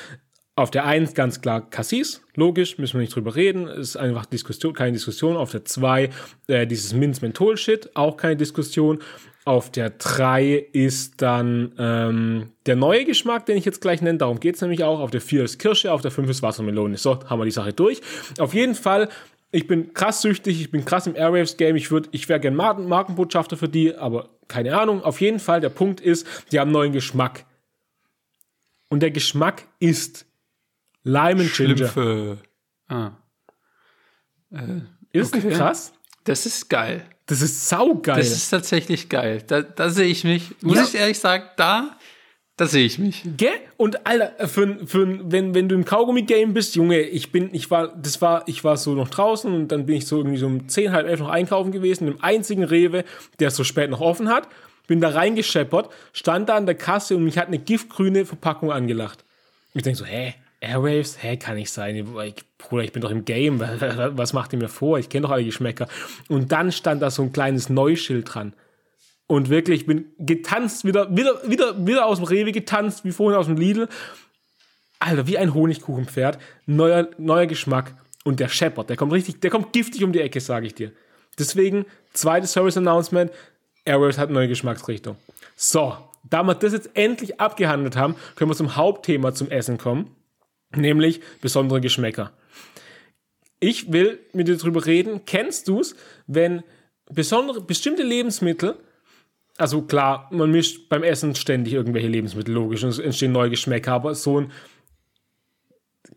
Auf der 1 ganz klar Cassis, logisch, müssen wir nicht drüber reden, ist einfach Diskussion, keine Diskussion. Auf der 2 äh, dieses Minz-Menthol-Shit, auch keine Diskussion. Auf der 3 ist dann ähm, der neue Geschmack, den ich jetzt gleich nenne, darum geht's nämlich auch. Auf der 4 ist Kirsche, auf der 5 ist Wassermelone. So, haben wir die Sache durch. Auf jeden Fall, ich bin krass süchtig, ich bin krass im Airwaves-Game, ich, würd- ich wäre gern Marken Markenbotschafter für die, aber keine Ahnung. Auf jeden Fall, der Punkt ist, die haben neuen Geschmack. Und der Geschmack ist Lime and Ginger. Schlümpfe. Ah, Ist Okay. krass. das ist geil. Das ist saugeil. Das ist tatsächlich geil. Da, da sehe ich mich, muss Ja. ich ehrlich sagen, da, da sehe ich mich. Gell? Und Alter, für, für, wenn, wenn du im Kaugummi-Game bist, Junge, ich bin, ich war, das war, ich war so noch draußen und dann bin ich so irgendwie so um 10, halb elf noch einkaufen gewesen, im einzigen Rewe, der so spät noch offen hat, bin da reingescheppert, stand da an der Kasse und mich hat eine giftgrüne Verpackung angelacht. Ich denke so, hä? Airwaves? Hä, kann nicht sein. Ich, Bruder, ich bin doch im Game. [LAUGHS] Was macht ihr mir vor? Ich kenne doch alle Geschmäcker. Und dann stand da so ein kleines Neuschild dran. Und wirklich, ich bin getanzt, wieder, wieder, wieder, wieder aus dem Rewe getanzt, wie vorhin aus dem Lidl. Alter, wie ein Honigkuchenpferd. Neuer, neuer Geschmack. Und der scheppert, der kommt richtig, der kommt giftig um die Ecke, sage ich dir. Deswegen, zweites Service-Announcement, Airwaves hat eine neue Geschmacksrichtung. So, da wir das jetzt endlich abgehandelt haben, können wir zum Hauptthema zum Essen kommen. Nämlich besondere Geschmäcker. Ich will mit dir drüber reden. Kennst du's, wenn besondere, bestimmte Lebensmittel also klar, man mischt beim Essen ständig irgendwelche Lebensmittel, logisch, und es entstehen neue Geschmäcker, aber so ein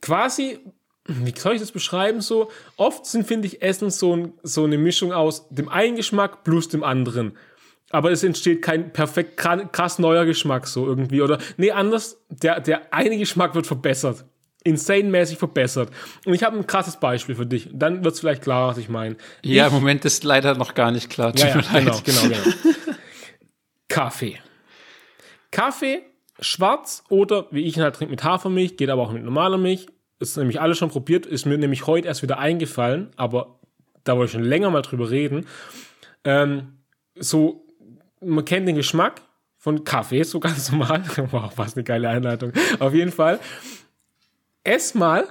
quasi, wie soll ich das beschreiben, so, oft sind, finde ich, Essen so, ein, so eine Mischung aus dem einen Geschmack plus dem anderen. Aber es entsteht kein perfekt kra- krass neuer Geschmack so irgendwie. Oder, nee, anders, der, der eine Geschmack wird verbessert. Insane-mäßig verbessert. Und ich habe ein krasses Beispiel für dich. Dann wird es vielleicht klar, was ich meine. Ja, im Moment ist leider noch gar nicht klar. Tut Ja, ja, genau, genau, genau. Kaffee. Kaffee, schwarz oder wie ich ihn halt trinke mit Hafermilch, geht aber auch mit normaler Milch. Ist nämlich alles schon probiert, ist mir nämlich heute erst wieder eingefallen, aber da wollte ich schon länger mal drüber reden. Ähm, so, man kennt den Geschmack von Kaffee, so [LAUGHS] ganz normal. Wow, was eine geile Einleitung. Auf jeden Fall. Ess mal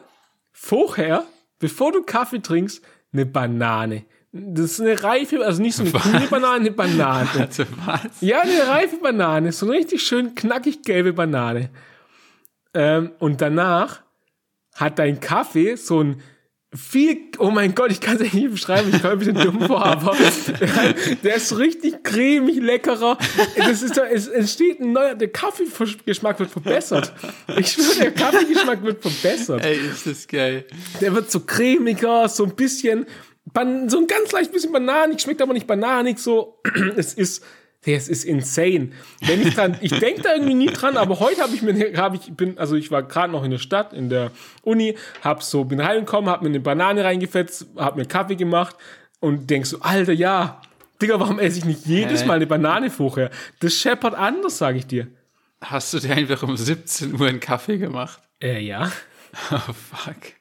vorher, bevor du Kaffee trinkst, eine Banane. Das ist eine reife, also nicht so eine grüne Banane, eine Banane. Also was? Ja, eine reife Banane, so eine richtig schön knackig gelbe Banane. Ähm, und danach hat dein Kaffee so ein viel, oh mein Gott, ich kann es nicht beschreiben, ich komme ein bisschen dumm vor, aber [LAUGHS] der ist richtig cremig, leckerer. Das ist, es entsteht ein neuer, der Kaffeegeschmack wird verbessert. Ich schwöre, der Kaffeegeschmack wird verbessert. Ey, ist das geil. Der wird so cremiger, so ein bisschen, so ein ganz leicht bisschen bananig, schmeckt aber nicht bananig, so. [CLEARS THROAT] Es ist, es ist insane. Wenn ich dran, ich denke da irgendwie nie dran, aber heute habe ich mir, habe ich bin, also ich war gerade noch in der Stadt, in der Uni, hab so, bin heimgekommen, hab mir eine Banane reingefetzt, hab mir Kaffee gemacht und denk so, Alter, ja, Digga, warum esse ich nicht jedes Mal eine Banane vorher? Das scheppert anders, sage ich dir. Hast du dir einfach um 17 Uhr einen Kaffee gemacht? Äh, ja. [LAUGHS] Oh, fuck.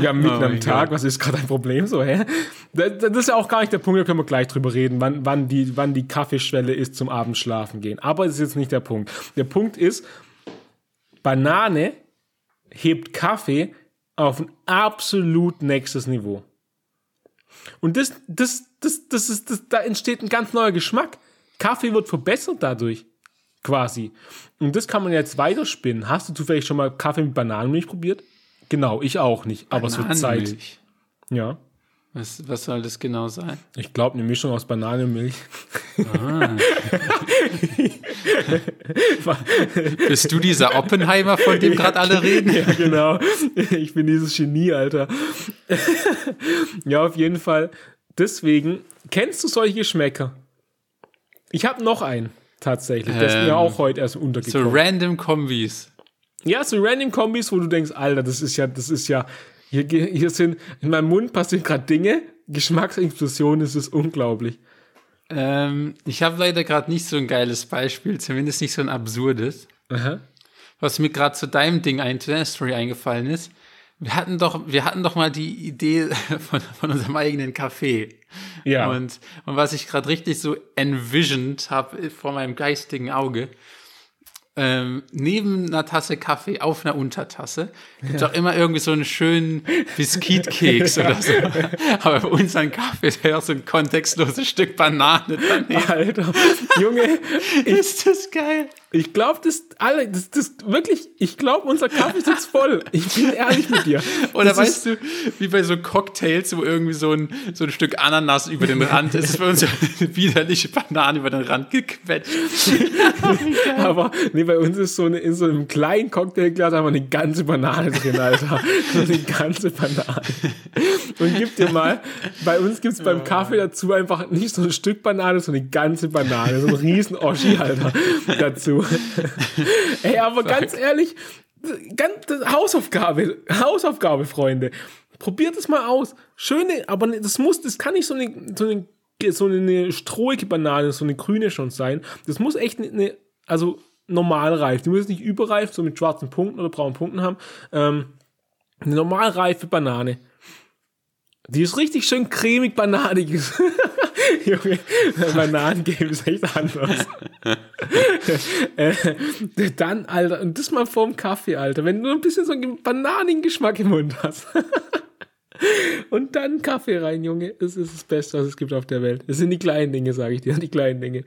Ja, mitten oh am Tag, Gott. was ist gerade ein Problem so, hä? Das, das, ist ja auch gar nicht der Punkt, da können wir gleich drüber reden, wann, wann, die, wann die Kaffeeschwelle ist zum Abendschlafen gehen. Aber das ist jetzt nicht der Punkt. Der Punkt ist, Banane hebt Kaffee auf ein absolut nächstes Niveau. Und das, das, das, das ist, das, da entsteht ein ganz neuer Geschmack. Kaffee wird verbessert dadurch. Quasi. Und das kann man jetzt weiterspinnen. Hast du zufällig schon mal Kaffee mit Bananenmilch probiert? Genau, ich auch nicht, aber es wird Zeit. Ja. Was, was soll das genau sein? Ich glaube, eine Mischung aus Banane und Milch. Ah. [LAUGHS] Bist du dieser Oppenheimer, von dem gerade alle reden? Ja, [LAUGHS] genau. Ich bin dieses Genie, Alter. ja, auf jeden Fall. Deswegen, kennst du solche Geschmäcker? Ich habe noch einen, tatsächlich. Der ähm, ist mir ähm, auch heute erst untergekommen. So random Kombis. Ja, so random Kombis, wo du denkst, Alter, das ist ja, das ist ja, hier, hier sind, in meinem Mund passieren gerade Dinge, Geschmacksexplosion, das ist unglaublich. Ähm, ich habe leider gerade nicht so ein geiles Beispiel, zumindest nicht so ein absurdes. Aha. Was mir gerade zu deinem Ding ein, zu deiner Story eingefallen ist. Wir hatten doch, wir hatten doch mal die Idee [LAUGHS] von, von unserem eigenen Café. Ja. Und, und was ich gerade richtig so envisioned habe vor meinem geistigen Auge, ähm, neben einer Tasse Kaffee auf einer Untertasse gibt es ja. auch immer irgendwie so einen schönen Biskuitkeks [LAUGHS] ja. oder so. Aber bei unseren Kaffee ist ja auch so ein kontextloses Stück Banane daneben. Alter, Junge, [LAUGHS] ist das geil. Ich glaube, das alle, das, das wirklich, ich glaube, unser Kaffee sitzt voll. Ich bin ehrlich mit dir. [LAUGHS] Oder das weißt du, wie bei so Cocktails, wo irgendwie so ein, so ein Stück Ananas über den Rand ist, ist bei uns eine widerliche Banane über den Rand gequetscht. [LAUGHS] Aber nee, bei uns ist so eine, in so einem kleinen Cocktailglas einfach eine ganze Banane drin, Alter. So eine ganze Banane. Und gib dir mal, bei uns gibt's beim Kaffee dazu einfach nicht so ein Stück Banane, sondern eine ganze Banane. So ein riesen Oschi, Alter, dazu. [LAUGHS] Ey, aber ganz ehrlich, ganz, Hausaufgabe, Hausaufgabe, Freunde. Probiert es mal aus. Schöne, aber ne, das muss, das kann nicht so eine, so eine, so eine strohige Banane, so eine grüne schon sein. Das muss echt eine, also normal reif. Die muss nicht überreif, so mit schwarzen Punkten oder braunen Punkten haben. Ähm, eine normal reife Banane. Die ist richtig schön cremig bananig. [LAUGHS] [LAUGHS] Junge, Bananengame ist echt anders. [LAUGHS] äh, dann, Alter, und das mal vorm Kaffee, Alter, wenn du ein bisschen so einen Bananengeschmack im Mund hast. [LAUGHS] und dann Kaffee rein, Junge. Es ist das Beste, was es gibt auf der Welt. Es sind die kleinen Dinge, sage ich dir, die kleinen Dinge.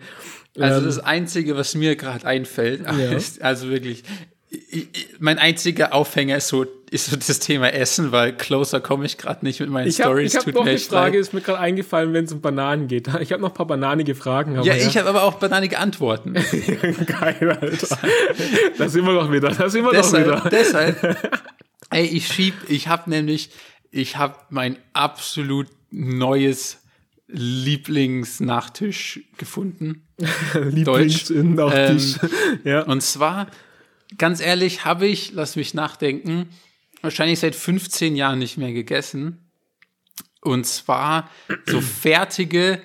Also ähm, das Einzige, was mir gerade einfällt, ja. ist also wirklich, mein einziger Aufhänger ist so, ist so das Thema Essen, weil closer komme ich gerade nicht mit meinen ich hab, Stories. Ich habe noch eine Frage, ist mir gerade eingefallen, wenn es um Bananen geht. Ich habe noch ein paar bananige Fragen. ja, ich ja. habe aber auch bananige Antworten. [LAUGHS] Geil, Alter. Da sind wir doch wieder. Da sind wir deshalb, doch wieder. Deshalb, [LAUGHS] ey, ich schieb, ich habe nämlich, ich habe mein absolut neues Lieblingsnachtisch gefunden. [LAUGHS] Lieblingsnachtisch. Ähm, ja. Und zwar ganz ehrlich, habe ich, lass mich nachdenken, wahrscheinlich seit 15 Jahren nicht mehr gegessen. Und zwar so fertige,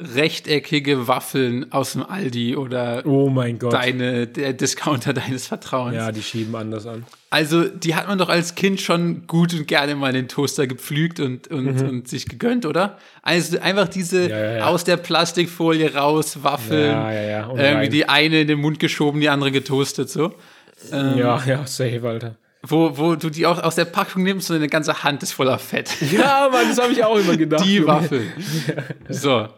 rechteckige Waffeln aus dem Aldi oder oh mein Gott. deine, der Discounter [LAUGHS] deines Vertrauens. Ja, die schieben anders an. Also, die hat man doch als Kind schon gut und gerne mal den Toaster gepflügt und, und, mhm. und sich gegönnt, oder? Also einfach diese ja, ja, ja. aus der Plastikfolie raus, Waffeln, irgendwie rein. die eine in den Mund geschoben, die andere getoastet, so. Ähm, ja, ja, safe, Alter. Wo, wo du die auch aus der Packung nimmst und deine ganze Hand ist voller Fett. [LAUGHS] Ja, Mann, das habe ich auch immer gedacht. Die Waffel. So.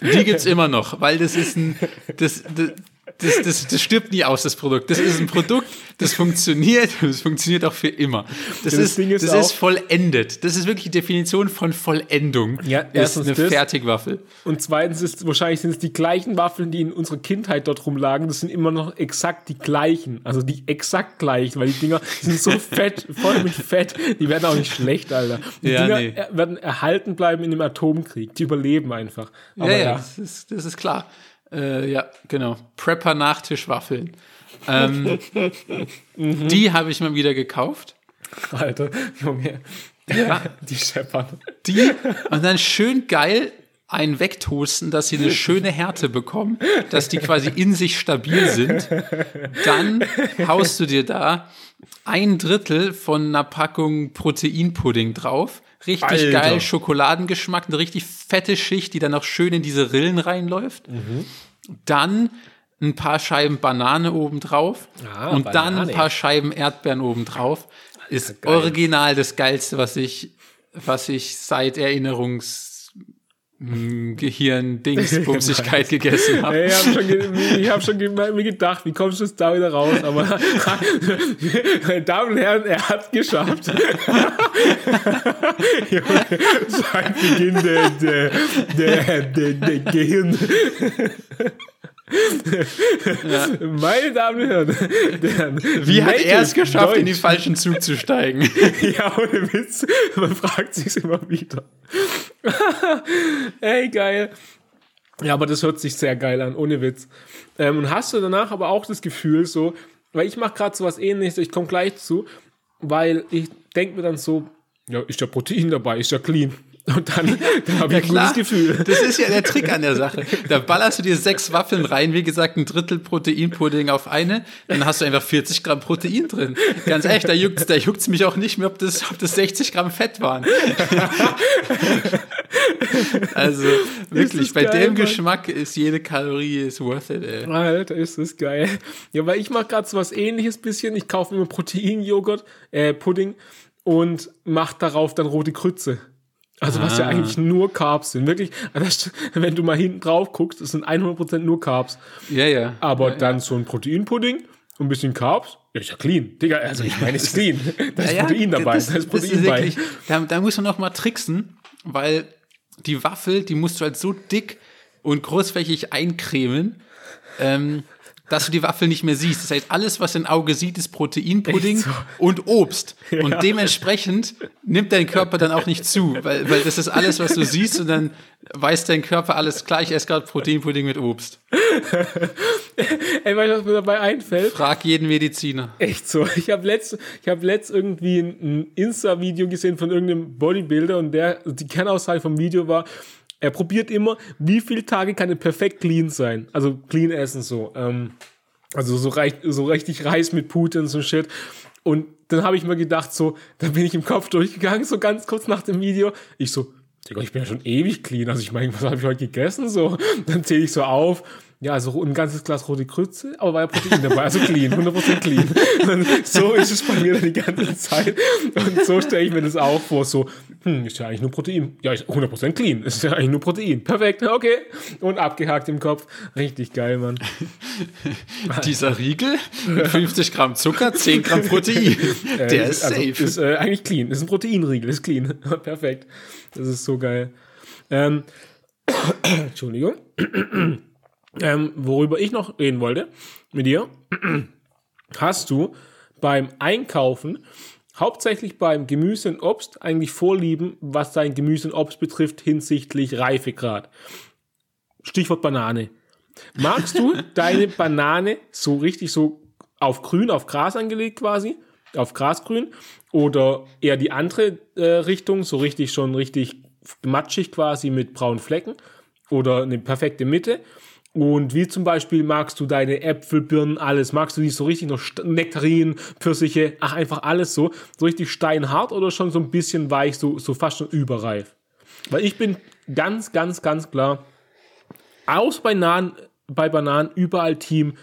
Die gibt's immer noch, weil das ist ein, das, das das, das, das stirbt nie aus, das Produkt. Das ist ein Produkt, das funktioniert [LAUGHS] und es funktioniert auch für immer. Das, Das ist, ist das ist vollendet. Das ist wirklich die Definition von Vollendung. Ja, ist erstens eine das. Fertigwaffel. Und zweitens ist wahrscheinlich sind es die gleichen Waffeln, die in unserer Kindheit dort rumlagen. Das sind immer noch exakt die gleichen. Also die exakt gleichen, weil die Dinger sind so [LAUGHS] fett, voll mit Fett. Die werden auch nicht schlecht, Alter. Die Ja, Dinger nee. er- werden erhalten bleiben in dem Atomkrieg. Die überleben einfach. Aber ja, ja, ja. Das, ist, das ist klar. Äh, ja, genau. Prepper-Nachtischwaffeln. Ähm, Mhm. Die habe ich mal wieder gekauft. Alter, Junge. Ja. Die scheppern. Die und dann schön geil einen wegtoasten, dass sie eine schöne Härte bekommen, dass die quasi in sich stabil sind. Dann haust du dir da ein Drittel von einer Packung Proteinpudding drauf. Richtig Alter. geil, Schokoladengeschmack, eine richtig fette Schicht, die dann noch schön in diese Rillen reinläuft. Dann ein paar Scheiben Banane obendrauf Ah, und dann Banane. ein paar Scheiben Erdbeeren obendrauf. Ist geil. original das Geilste, was ich, was ich seit Erinnerungs Gehirn-Dingsbumsigkeit [LAUGHS] gegessen habe. Ich habe schon, ge ich hab schon ge mir gedacht, wie kommst du jetzt da wieder raus? Aber, [LAUGHS] meine Damen und Herren, er hat geschafft. [LAUGHS] Ein Beginn der, der, der, der, der Gehirn. Meine Damen und Herren, Wie hat er es geschafft, in den Deutsch. falschen Zug zu steigen? Ja, ohne Witz. Man fragt sich immer wieder. [LAUGHS] Ey, geil. Ja, aber das hört sich sehr geil an, ohne Witz. Ähm, und hast du danach aber auch das Gefühl so, weil ich mache gerade so was ähnliches, ich komme gleich zu, weil ich denke mir dann so, ja, ist ja Protein dabei, ist ja clean. Und dann, dann habe ich ein Klar, gutes Gefühl. das ist ja der Trick an der Sache. Da ballerst du dir sechs Waffeln rein, wie gesagt, ein Drittel Proteinpudding auf eine, dann hast du einfach 40 Gramm Protein drin. Ganz ehrlich, da juckt's, da juckt's mich auch nicht mehr, ob das, ob das 60 Gramm Fett waren. [LAUGHS] also wirklich, bei geil, dem Mann. Geschmack ist jede Kalorie is worth it. Ey. Alter, ist das geil. Ja, weil ich mache gerade so was ähnliches bisschen. Ich kaufe immer Proteinjoghurt, äh, Pudding und mache darauf dann rote Krütze. Also was ja Ah. eigentlich nur Carbs sind. Wirklich, also, wenn du mal hinten drauf guckst, das sind 100% nur Carbs. Ja, ja. Aber dann so ein Proteinpudding und ein bisschen Carbs, ja, ist ja clean. Digga, also ich meine, ist clean. [LAUGHS] Da ist Ja, ja, Protein dabei, das- da ist das Protein bei. wirklich- Da, da muss man noch mal tricksen, weil die Waffel, die musst du halt so dick und großflächig eincremen, ähm, dass du die Waffel nicht mehr siehst. Das heißt, alles, was dein Auge sieht, ist Proteinpudding so? und Obst. [LAUGHS] Und dementsprechend nimmt dein Körper dann auch nicht zu, weil, weil das ist alles, was du siehst und dann weiß dein Körper alles klar, ich esse gerade Proteinpudding mit Obst. Ey, weißt du, was mir dabei einfällt? Frag jeden Mediziner. Echt so. Ich habe letzt, ich hab letzt irgendwie ein, ein Insta-Video gesehen von irgendeinem Bodybuilder und der, die Kernaussage vom Video war, er probiert immer, wie viele Tage kann er perfekt clean sein. Also clean essen so. Ähm, also so, reich, so richtig Reis mit Pute und so Shit. Und dann habe ich mir gedacht, so, dann bin ich im Kopf durchgegangen, so ganz kurz nach dem Video. Ich so, Digga, ich bin ja schon ewig clean. Also ich meine, was habe ich heute gegessen? So, dann zähle ich so auf. Ja, also ein ganzes Glas rote Krütze, aber war ja Protein dabei, also clean, 100% clean. Und [LAUGHS] so ist es bei mir dann die ganze Zeit. Und so stelle ich mir das auch vor, so, hm, ist ja eigentlich nur Protein. Ja, ist 100% clean, ist ja eigentlich nur Protein. Perfekt, okay. Und abgehakt im Kopf. Richtig geil, Mann. [LAUGHS] Dieser Riegel, 50 Gramm Zucker, 10 Gramm Protein. [LAUGHS] Der ist also, safe. Ist äh, eigentlich clean. Ist ein Proteinriegel, ist clean. Perfekt. Das ist so geil. Ähm, [COUGHS] Entschuldigung. Ähm, worüber ich noch reden wollte mit dir. [CLEARS THROAT] Hast du beim Einkaufen hauptsächlich beim Gemüse und Obst eigentlich Vorlieben, was dein Gemüse und Obst betrifft hinsichtlich Reifegrad? Stichwort Banane. Magst du [LAUGHS] deine Banane so richtig so auf grün, auf Gras angelegt quasi? Auf Grasgrün? Oder eher die andere äh, Richtung, so richtig schon richtig matschig quasi mit braunen Flecken? Oder eine perfekte Mitte? Und wie zum Beispiel magst du deine Äpfel, Birnen, alles? Magst du die so richtig noch Nektarinen, Pfirsiche, ach einfach alles so? So richtig steinhart oder schon so ein bisschen weich, so, so fast schon überreif? Weil ich bin ganz, ganz, ganz klar aus Bananen, bei Bananen überall Team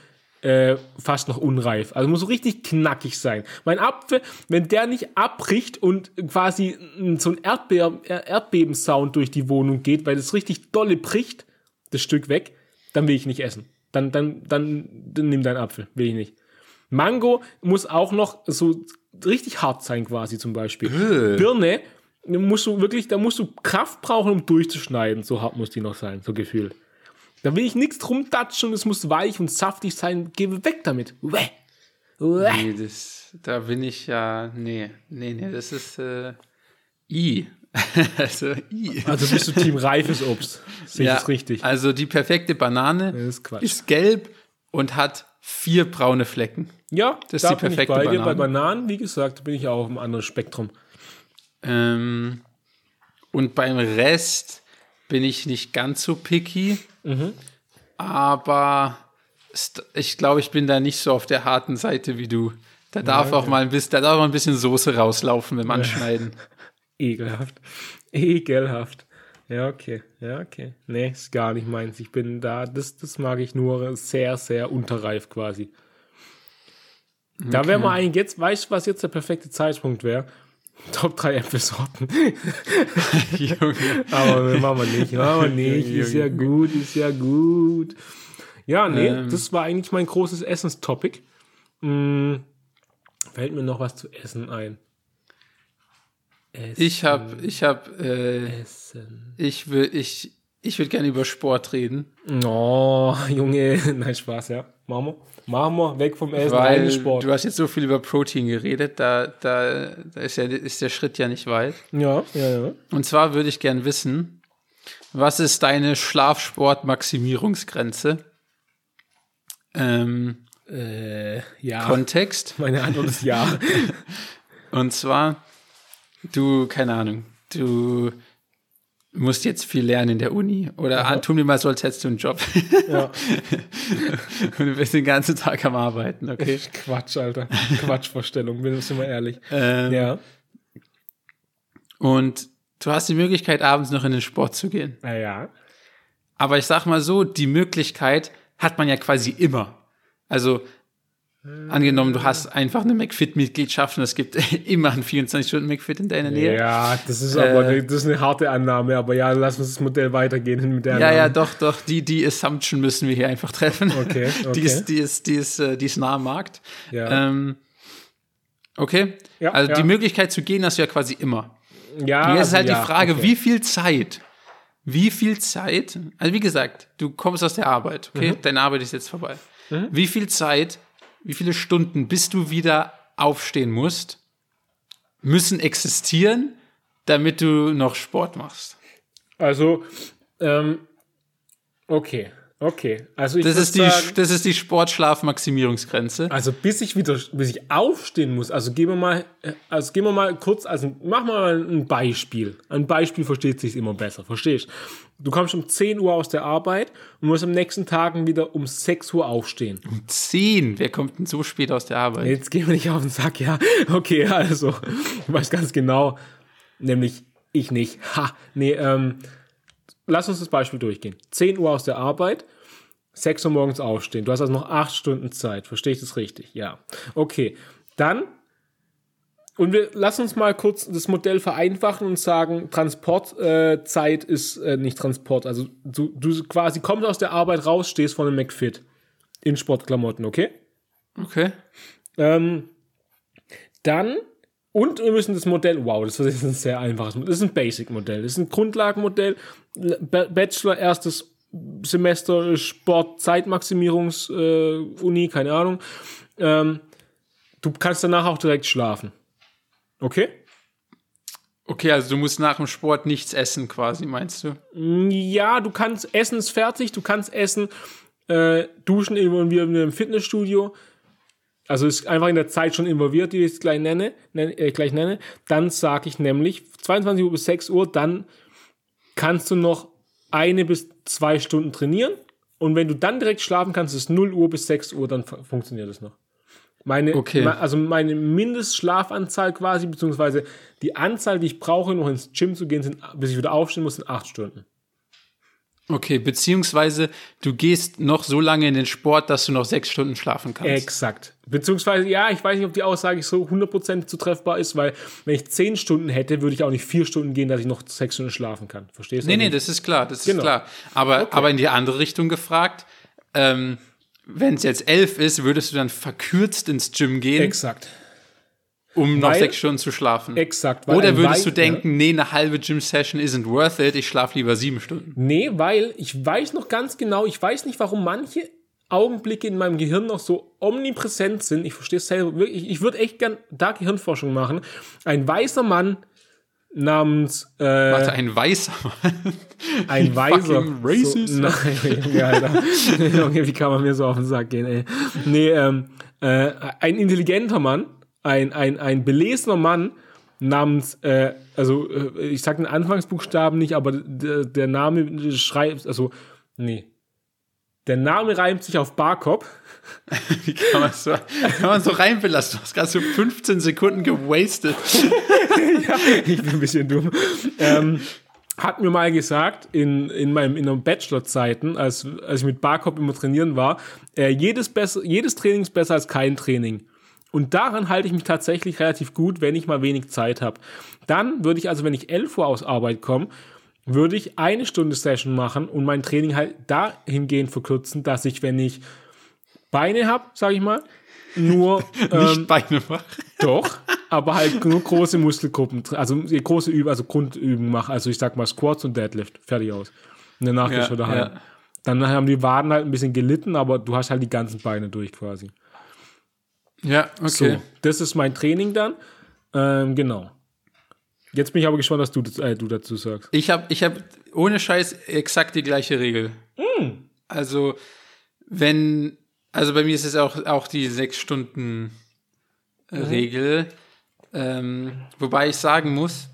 äh, fast noch unreif. Also muss so richtig knackig sein. Mein Apfel, wenn der nicht abbricht und quasi so ein Erdbeer, Er- Erdbebensound durch die Wohnung geht, weil das richtig dolle bricht, das Stück weg, dann will ich nicht essen. Dann, dann, dann, dann nimm deinen Apfel. Will ich nicht. Mango muss auch noch so richtig hart sein, quasi zum Beispiel. Birne musst du wirklich, da musst du Kraft brauchen, um durchzuschneiden. So hart muss die noch sein, so gefühlt. Da will ich nichts drum datschen, es muss weich und saftig sein. Geh weg damit. Uäh. Uäh. Nee, das, da bin ich ja, nee, nee, nee, das ist äh, I. [LAUGHS] also I. Also bist du Team reifes Obst. Sehe ich das richtig? Also die perfekte Banane ist ist gelb und hat vier braune Flecken. Ja, Das ist da die bin ich perfekte bei dir. Bei Banane. Bananen, wie gesagt, bin ich auch auf einem anderen Spektrum. Ähm, und beim Rest bin ich nicht ganz so picky, Mhm. aber ich glaube, ich bin da nicht so auf der harten Seite wie du. Da darf auch mal ein bisschen, da darf auch ein bisschen Soße rauslaufen beim Anschneiden. [LAUGHS] Ekelhaft. [LAUGHS] Ekelhaft. Ja, okay. Ja, okay. Nee, ist gar nicht meins. Ich bin da, das, das mag ich nur sehr, sehr unterreif quasi. Da wäre mal eigentlich jetzt, weißt du, was jetzt der perfekte Zeitpunkt wäre? [LAUGHS] Top 3 Äpfelsorten. [LAUGHS] Aber machen wir nicht, machen wir nicht. Ist ja gut, ist ja gut. Ja, nee, Ähm. das war eigentlich mein großes Essenstopic. Hm, fällt mir noch was zu essen ein? Essen, Ich habe, ich habe, äh, Essen. ich will, ich, ich würde gerne über Sport reden, Oh, [LAUGHS] Junge, nein, Spaß, ja. Machen wir. Machen wir, weg vom Essen, rein weil den Sport. du hast jetzt so viel über Protein geredet, da, da, da ist, ja, ist der Schritt ja nicht weit. Ja, ja, ja. Und zwar würde ich gern wissen, was ist deine Schlafsport-Maximierungsgrenze? Ähm, Äh, ja. Kontext. [LAUGHS] Meine Antwort ist ja. [LAUGHS] Und zwar, du, keine Ahnung, du musst jetzt viel lernen in der Uni. Oder Aha. tun wir mal so, als hättest du einen Job. ja. [LAUGHS] Und du bist den ganzen Tag am Arbeiten, okay? Quatsch, Alter. Quatschvorstellung, bin ich mal ehrlich. Ähm, Ja. Und du hast die Möglichkeit, abends noch in den Sport zu gehen. Naja. Aber ich sag mal so, die Möglichkeit hat man ja quasi immer. Also, angenommen, du hast einfach eine McFit-Mitgliedschaft und es gibt [LAUGHS] immer einen 24-Stunden-McFit in deiner Nähe. Ja, das ist aber Äh, das ist eine harte Annahme, aber ja, lass uns das Modell weitergehen mit der Ja, ja, Annahme. doch, doch, die, die Assumption müssen wir hier einfach treffen. Okay, [LAUGHS] Die okay. ist, die ist, die ist, äh, die ist nah am Markt. Ja. Ähm, okay. Ja, also ja. die Möglichkeit zu gehen hast du ja quasi immer. ja, Jetzt ist halt ja, die Frage, okay. wie viel Zeit, wie viel Zeit, also wie gesagt, du kommst aus der Arbeit, okay? Mhm. Deine Arbeit ist jetzt vorbei. Wie viel Zeit, wie viele Stunden, bis du wieder aufstehen musst, müssen existieren, damit du noch Sport machst? Also, ähm, okay, okay. Also ich Das ist die, sagen, das ist die Sportschlaf-Maximierungsgrenze. also bis ich wieder, bis ich aufstehen muss. Also gehen wir mal, also gehen wir mal kurz, also wir mal ein Beispiel. Ein Beispiel versteht sich immer besser, verstehst? Du kommst um 10 Uhr aus der Arbeit und musst am nächsten Tagen wieder um 6 Uhr aufstehen. Zehn. Wer kommt denn so spät aus der Arbeit? Jetzt gehen wir nicht auf den Sack, ja. Okay, also, ich weiß ganz genau, nämlich ich nicht. Ha, nee, ähm, lass uns das Beispiel durchgehen. 10 Uhr aus der Arbeit, 6 Uhr morgens aufstehen. Du hast also noch 8 Stunden Zeit. Verstehe ich das richtig? Ja. Okay, dann, und wir lassen uns mal kurz das Modell vereinfachen und sagen, Transportzeit äh, ist äh, nicht Transport. Also du, du quasi kommst aus der Arbeit raus, stehst vor einem McFit in Sportklamotten, okay? Okay. Ähm, dann, und wir müssen das Modell, wow, das ist ein sehr einfaches Modell. Das ist ein Basic-Modell. Das ist ein Grundlagenmodell. Bachelor, erstes Semester Sport, Zeitmaximierungs, äh, Uni, keine Ahnung. Ähm, du kannst danach auch direkt schlafen. Okay? Okay, also du musst nach dem Sport nichts essen, quasi, meinst du? Ja, du kannst, Essen ist fertig, du kannst essen, äh, duschen involviert im Fitnessstudio. Also ist einfach in der Zeit schon involviert, die ich jetzt gleich nenne, nenne äh, gleich nenne. Dann sage ich nämlich 22 Uhr bis 6 Uhr, dann kannst du noch eine bis zwei Stunden trainieren. Und wenn du dann direkt schlafen kannst, ist 0 Uhr bis 6 Uhr, dann fu- funktioniert es noch. Meine, Okay. also meine Mindestschlafanzahl quasi, beziehungsweise die Anzahl, die ich brauche, um noch ins Gym zu gehen, sind, bis ich wieder aufstehen muss, sind 8 Stunden. Okay, beziehungsweise du gehst noch so lange in den Sport, dass du noch sechs Stunden schlafen kannst. Exakt. Beziehungsweise, ja, ich weiß nicht, ob die Aussage so 100% zutreffbar ist, weil wenn ich 10 Stunden hätte, würde ich auch nicht 4 Stunden gehen, dass ich noch 6 Stunden schlafen kann. Verstehst du? nee, nee, das ist klar, das Genau. ist klar. Aber, aber in die andere Richtung gefragt, ähm, wenn es jetzt elf ist, würdest du dann verkürzt ins Gym gehen, Exakt. Um noch sechs Stunden zu schlafen. Exakt. Oder würdest du denken, nee, eine halbe Gym-Session isn't worth it, ich schlafe lieber sieben Stunden. Nee, weil ich weiß noch ganz genau, ich weiß nicht, warum manche Augenblicke in meinem Gehirn noch so omnipräsent sind. Ich verstehe es selber wirklich. Ich, würde echt gern da Gehirnforschung machen. Ein weißer Mann namens äh, Warte, ein weißer Mann. ein [LAUGHS] weiser. racist. So, nein, [LAUGHS] Junge, Alter. [LAUGHS] Junge, wie kann man mir so auf den Sack gehen, ey. Nee, ähm, äh, ein intelligenter Mann, ein, ein, ein belesener Mann namens, äh, also äh, ich sag den Anfangsbuchstaben nicht, aber der, Name schreibt, also, nee. Der Name reimt sich auf Barkop. [LAUGHS] Wie kann man so, kann man so reinbelassen? Du hast gerade so 15 Sekunden gewastet. [LAUGHS] ich bin ein bisschen dumm. ähm, hat mir mal gesagt, in, in meinem in meinen Bachelor-Zeiten, als, als ich mit Barkop immer trainieren war, äh, jedes, besser, jedes Training ist besser als kein Training. Und daran halte ich mich tatsächlich relativ gut, wenn ich mal wenig Zeit habe. Dann würde ich also, wenn ich 11 Uhr aus Arbeit komme, würde ich eine Stunde Session machen und mein Training halt dahingehend verkürzen, dass ich, wenn ich Beine habe, sage ich mal, nur [LAUGHS] ähm, Nicht Beine machen. [LAUGHS] doch, aber halt nur große Muskelgruppen, also große Übungen, also Grundübungen mache. Also ich sag mal Squats und Deadlift, fertig aus. Und danach Ja, gehst du daheim. ja. Dann haben die Waden halt ein bisschen gelitten, aber du hast halt die ganzen Beine durch quasi. Ja, So, okay. das ist mein Training dann. Ähm, genau. Jetzt bin ich aber gespannt, was du, äh, du dazu sagst. Ich habe ich hab ohne Scheiß exakt die gleiche Regel. Hm. Also, wenn, also bei mir ist es auch, auch die sechs Stunden äh, Mhm. Regel. Ähm, wobei ich sagen muss,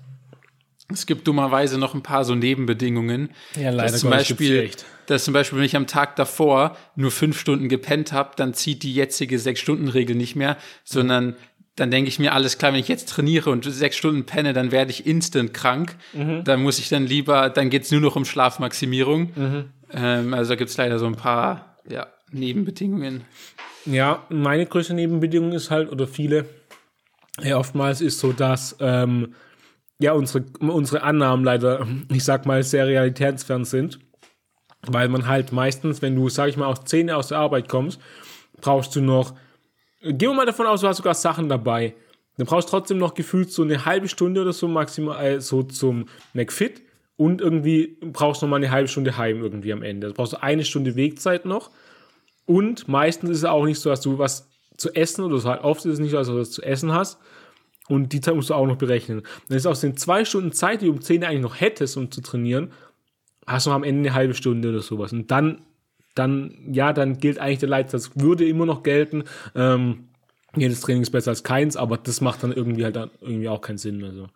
es gibt dummerweise noch ein paar so Nebenbedingungen. Ja, leider dass zum Beispiel. Dass zum Beispiel, wenn ich am Tag davor nur fünf Stunden gepennt habe, dann zieht die jetzige Sechs-Stunden-Regel nicht mehr, sondern dann denke ich mir, alles klar, wenn ich jetzt trainiere und sechs Stunden penne, dann werde ich instant krank. Mhm. Dann muss ich dann lieber, dann geht's nur noch um Schlafmaximierung. Mhm. Ähm, also da gibt's leider so ein paar ja, Nebenbedingungen. Ja, meine größte Nebenbedingung ist halt, oder viele, ja, oftmals ist so, dass ähm, ja unsere, unsere Annahmen leider, ich sag mal, sehr realitätsfern sind. Weil man halt meistens, wenn du, sag ich mal, aus 10 aus der Arbeit kommst, brauchst du noch, gehen wir mal davon aus, du hast sogar Sachen dabei. Dann brauchst du trotzdem noch gefühlt so eine halbe Stunde oder so maximal äh, so zum McFit und irgendwie brauchst du noch mal eine halbe Stunde heim irgendwie am Ende. Also brauchst du eine Stunde Wegzeit noch. Und meistens ist es auch nicht so, dass du was zu essen oder so halt oft ist es nicht so, dass du was zu essen hast. Und die Zeit musst du auch noch berechnen. Dann ist aus den zwei Stunden Zeit, die du um 10 eigentlich noch hättest, um zu trainieren, hast du noch am Ende eine halbe Stunde oder sowas. Und dann, dann, ja, dann gilt eigentlich der Leitsatz, würde immer noch gelten. Ähm, jedes Training ist besser als keins, aber das macht dann irgendwie halt dann irgendwie auch keinen Sinn mehr so.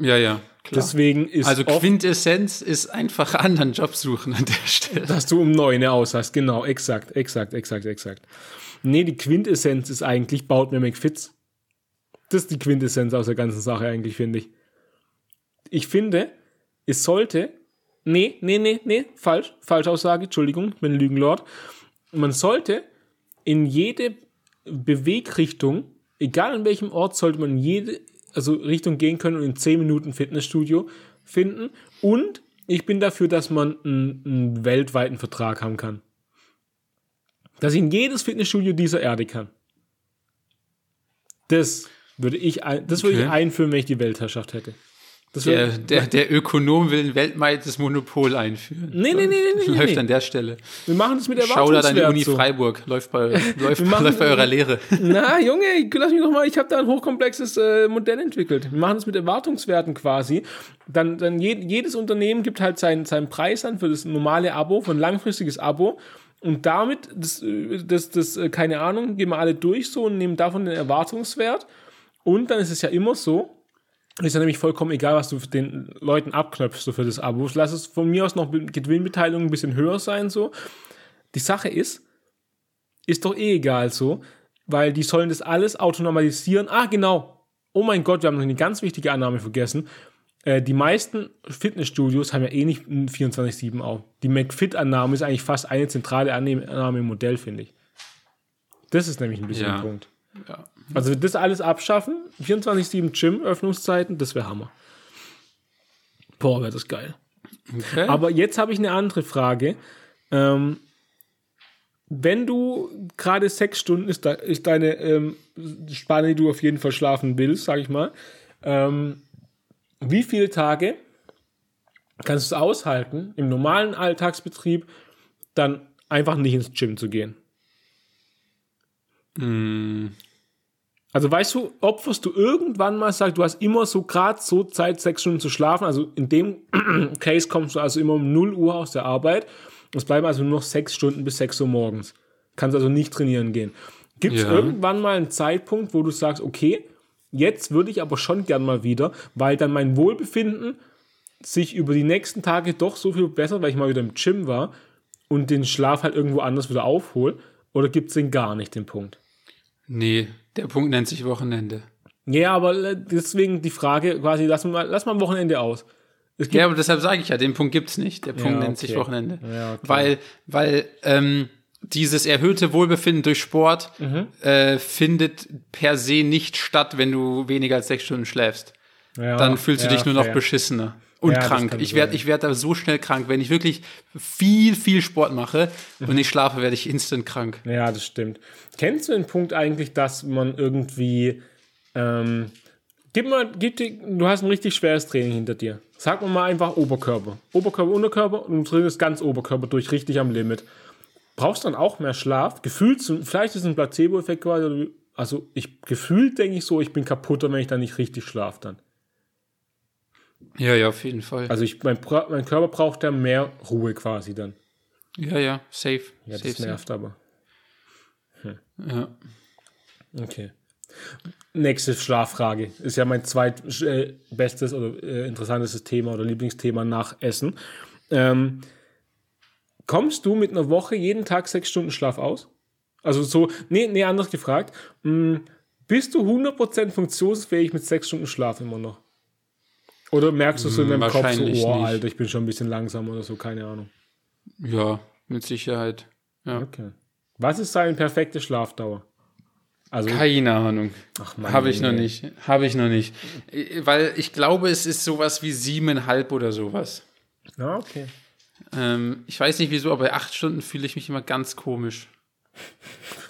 Ja, ja, klar. Deswegen ist also Quintessenz ist einfach anderen Job suchen an der Stelle. dass du um neun aus hast. Genau, exakt, exakt, exakt, exakt. Nee, die Quintessenz ist eigentlich, baut mir McFits. Das ist die Quintessenz aus der ganzen Sache eigentlich, finde ich. Ich finde, es sollte, nee, nee, nee, nee, falsch, Falschaussage, Entschuldigung, ich bin Lügenlord. Man sollte in jede Bewegrichtung, egal in welchem Ort, sollte man in jede also Richtung gehen können und in 10 Minuten Fitnessstudio finden. Und ich bin dafür, dass man einen, einen weltweiten Vertrag haben kann. Dass ich in jedes Fitnessstudio dieser Erde kann. Das würde ich, ein, das würde ich Okay. einführen, wenn ich die Weltherrschaft hätte. Der, der, der Ökonom will ein weltweites Monopol einführen. nee, nee, nee, nee, nee, Läuft nee. an der Stelle. Wir machen das mit Schau da deine Erwartungswert Uni so. Freiburg. Läuft bei, [LAUGHS] läuft, machen- läuft bei eurer Lehre. [LAUGHS] Na, [LAUGHS] Junge, lass mich doch mal, ich habe da ein hochkomplexes äh, Modell entwickelt. Wir machen das mit Erwartungswerten quasi. Dann, dann je, jedes Unternehmen gibt halt seinen, seinen Preis an für das normale Abo, für ein langfristiges Abo. Und damit, das, äh, das, das, äh, keine Ahnung, gehen wir alle durch so und nehmen davon den Erwartungswert. Und dann ist es ja immer so, ist ja nämlich vollkommen egal, was du den Leuten abknöpfst so für das Abo. Lass es von mir aus noch Gewinnbeteiligung ein bisschen höher sein so. Die Sache ist, ist doch eh egal so, weil die sollen das alles automatisieren. Ah, genau. Oh mein Gott, wir haben noch eine ganz wichtige Annahme vergessen. Äh, die meisten Fitnessstudios haben ja eh nicht ein 24-7 auf. Die McFit-Annahme ist eigentlich fast eine zentrale Annahme im Modell, finde ich. Das ist nämlich ein bisschen Ja. der Punkt. Ja. Also das alles abschaffen, 24-7 Gym, Öffnungszeiten, das wäre Hammer. Boah, wäre das geil. Okay. Aber jetzt habe ich eine andere Frage. Ähm, wenn du gerade sechs Stunden ist, deine ähm, Spanne, die du auf jeden Fall schlafen willst, sag ich mal. Ähm, wie viele Tage kannst du es aushalten, im normalen Alltagsbetrieb dann einfach nicht ins Gym zu gehen? Also weißt du, opferst du irgendwann mal, sag, du hast immer so gerade so Zeit, sechs Stunden zu schlafen. Also in dem [CLEARS THROAT] Case kommst du also immer um 0 Uhr aus der Arbeit. Es bleiben also nur noch sechs Stunden bis 6 Uhr morgens. Kannst also nicht trainieren gehen. Gibt es Ja. irgendwann mal einen Zeitpunkt, wo du sagst, okay, jetzt würde ich aber schon gern mal wieder, weil dann mein Wohlbefinden sich über die nächsten Tage doch so viel bessert, weil ich mal wieder im Gym war und den Schlaf halt irgendwo anders wieder aufhole? Oder gibt es den gar nicht, den Punkt? Nee, der Punkt nennt sich Wochenende. Ja, aber deswegen die Frage quasi, lass mal, lass mal am Wochenende aus. Es gibt, Ja, aber deshalb sage ich ja, den Punkt gibt's nicht. Der Punkt Ja, nennt sich. Wochenende. Ja, okay. Weil, weil ähm, dieses erhöhte Wohlbefinden durch Sport Mhm. äh, findet per se nicht statt, wenn du weniger als sechs Stunden schläfst. ja, Dann fühlst du dich nur noch beschissener und Ja, krank. Ich werde ich werd da so schnell krank. Wenn ich wirklich viel, viel Sport mache Mhm. und nicht schlafe, werde ich instant krank. Ja, das stimmt. Kennst du den Punkt eigentlich, dass man irgendwie. Ähm, gib mal, gib dir, du hast ein richtig schweres Training hinter dir. Sag mal einfach Oberkörper. Oberkörper, Unterkörper und du trainierst ganz Oberkörper durch, richtig am Limit. Brauchst dann auch mehr Schlaf? Gefühlt, vielleicht ist es ein Placebo-Effekt quasi. Also, ich gefühlt denke ich so, ich bin kaputter, wenn ich dann nicht richtig schlafe dann. Ja, ja, auf jeden Fall. Also, ich, mein, mein Körper braucht da mehr Ruhe quasi dann. ja, ja, safe. Ja, safe, das nervt aber. safe. Ja. Okay. Nächste Schlaffrage. Ist ja mein zweit äh, oder äh, interessantestes Thema oder Lieblingsthema nach Essen. Ähm, kommst du mit einer Woche jeden Tag sechs Stunden Schlaf aus? Also so, nee, nee, anders gefragt. Mh, bist du 100% funktionsfähig mit sechs Stunden Schlaf immer noch? Oder merkst du so in Hm, deinem Kopf so, oh. Alter, ich bin schon ein bisschen langsam oder so, keine Ahnung. ja, mit Sicherheit. Ja. Okay. Was ist deine perfekte Schlafdauer? Also, Keine Ahnung. Habe ich noch nicht. Habe ich noch nicht. Äh, Weil ich glaube, es ist sowas wie siebeneinhalb oder sowas. Ja, okay. Ähm, ich weiß nicht wieso, aber bei acht Stunden fühle ich mich immer ganz komisch.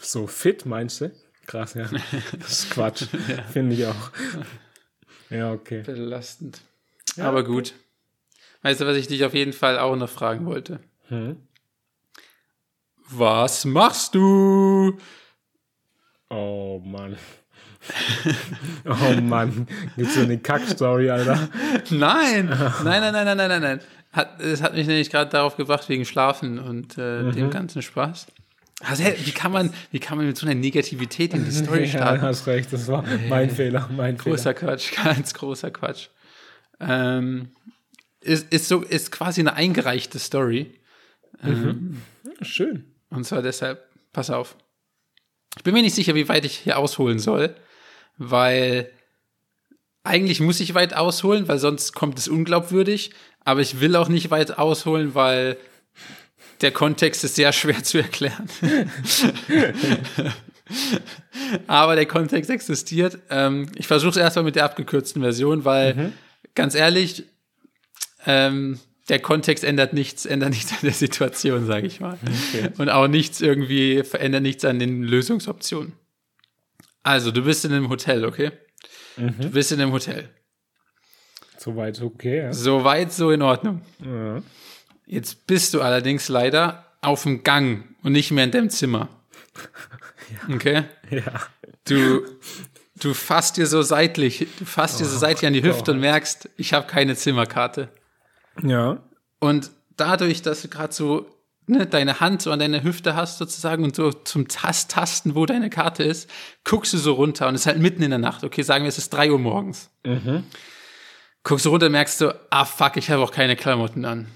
So fit, meinst du? Krass, ja. [LAUGHS] Das ist Quatsch. Finde ich auch. Ja, okay. Belastend. Aber gut. Weißt du, was ich dich auf jeden Fall auch noch fragen wollte? Hm? Was machst du? Oh Mann. [LAUGHS] Oh Mann. Gibt's so eine Kack-Story, Alter? Nein, [LAUGHS] nein, nein, nein, nein, nein, nein, nein. Hat, es hat mich nämlich gerade darauf gebracht wegen Schlafen und äh, Mhm. dem ganzen Spaß. Also, hä, wie kann man, wie kann man mit so einer Negativität in die Story [LAUGHS] Ja, starten? hast recht. Das war mein Fehler. Mein Großer Quatsch, ganz großer Quatsch. Ähm, ist, ist so, ist quasi eine eingereichte Story. Fehler. Schön. Und zwar deshalb, pass auf. Ich bin mir nicht sicher, wie weit ich hier ausholen soll, weil eigentlich muss ich weit ausholen, weil sonst kommt es unglaubwürdig. Aber ich will auch nicht weit ausholen, weil der Kontext ist sehr schwer zu erklären. [LAUGHS] Aber der Kontext existiert. Ähm, ich versuche es erstmal mit der abgekürzten Version, weil ganz ehrlich, ähm, der Kontext ändert nichts, ändert nichts an der Situation, sage ich mal. Und auch nichts irgendwie, verändert nichts an den Lösungsoptionen. Also, du bist in einem Hotel, okay? Du bist in einem Hotel. Soweit okay, ja. Soweit, so in Ordnung. ja. Jetzt bist du allerdings leider auf dem Gang und nicht mehr in deinem Zimmer. [LAUGHS] Okay? Ja. Du, du fasst dir so seitlich, du fasst dir so seitlich an die Hüfte und merkst, ich habe keine Zimmerkarte. Ja. Und dadurch, dass du gerade so ne, deine Hand so an deiner Hüfte hast sozusagen und so zum Tast Tasten, wo deine Karte ist, guckst du so runter und es ist halt mitten in der Nacht. Okay, sagen wir, es ist drei Uhr morgens. Guckst du runter und merkst du, ah fuck, ich habe auch keine Klamotten an.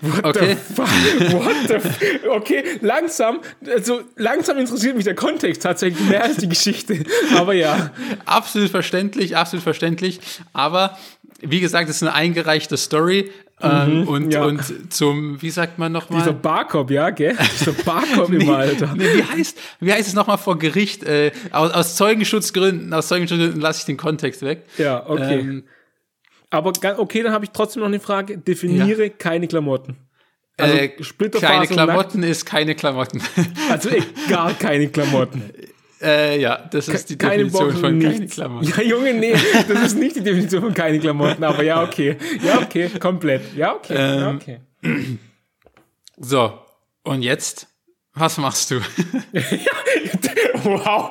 What Okay. the fuck? What the f Okay, langsam, also langsam interessiert mich der Kontext tatsächlich mehr als die Geschichte. Aber ja. Absolut verständlich, absolut verständlich. Aber wie gesagt, es ist eine eingereichte Story. Ähm, und, Mhm, ja. und zum, wie sagt man Dieser nochmal? Barcop, ja, gell? Dieser [LAUGHS] Barcop immer, Alter. Nee, wie, heißt, wie heißt es nochmal vor Gericht? Äh, aus, aus Zeugenschutzgründen, aus Zeugenschutzgründen lasse ich den Kontext weg. Ja, okay. Ähm, Aber okay, dann habe ich trotzdem noch eine Frage. Definiere keine Klamotten. Also äh, keine nackt. Klamotten ist keine Klamotten. [LAUGHS] Also gar keine Klamotten. äh, ja, das ist die keine Definition Boxen, von keine nichts. Klamotten. Ja, Junge, nee, das ist nicht die Definition von keine Klamotten, aber ja, okay. Ja, okay, komplett. Ja, okay. ja, Ähm, okay. So, und jetzt, was machst du? [LAUGHS] Wow,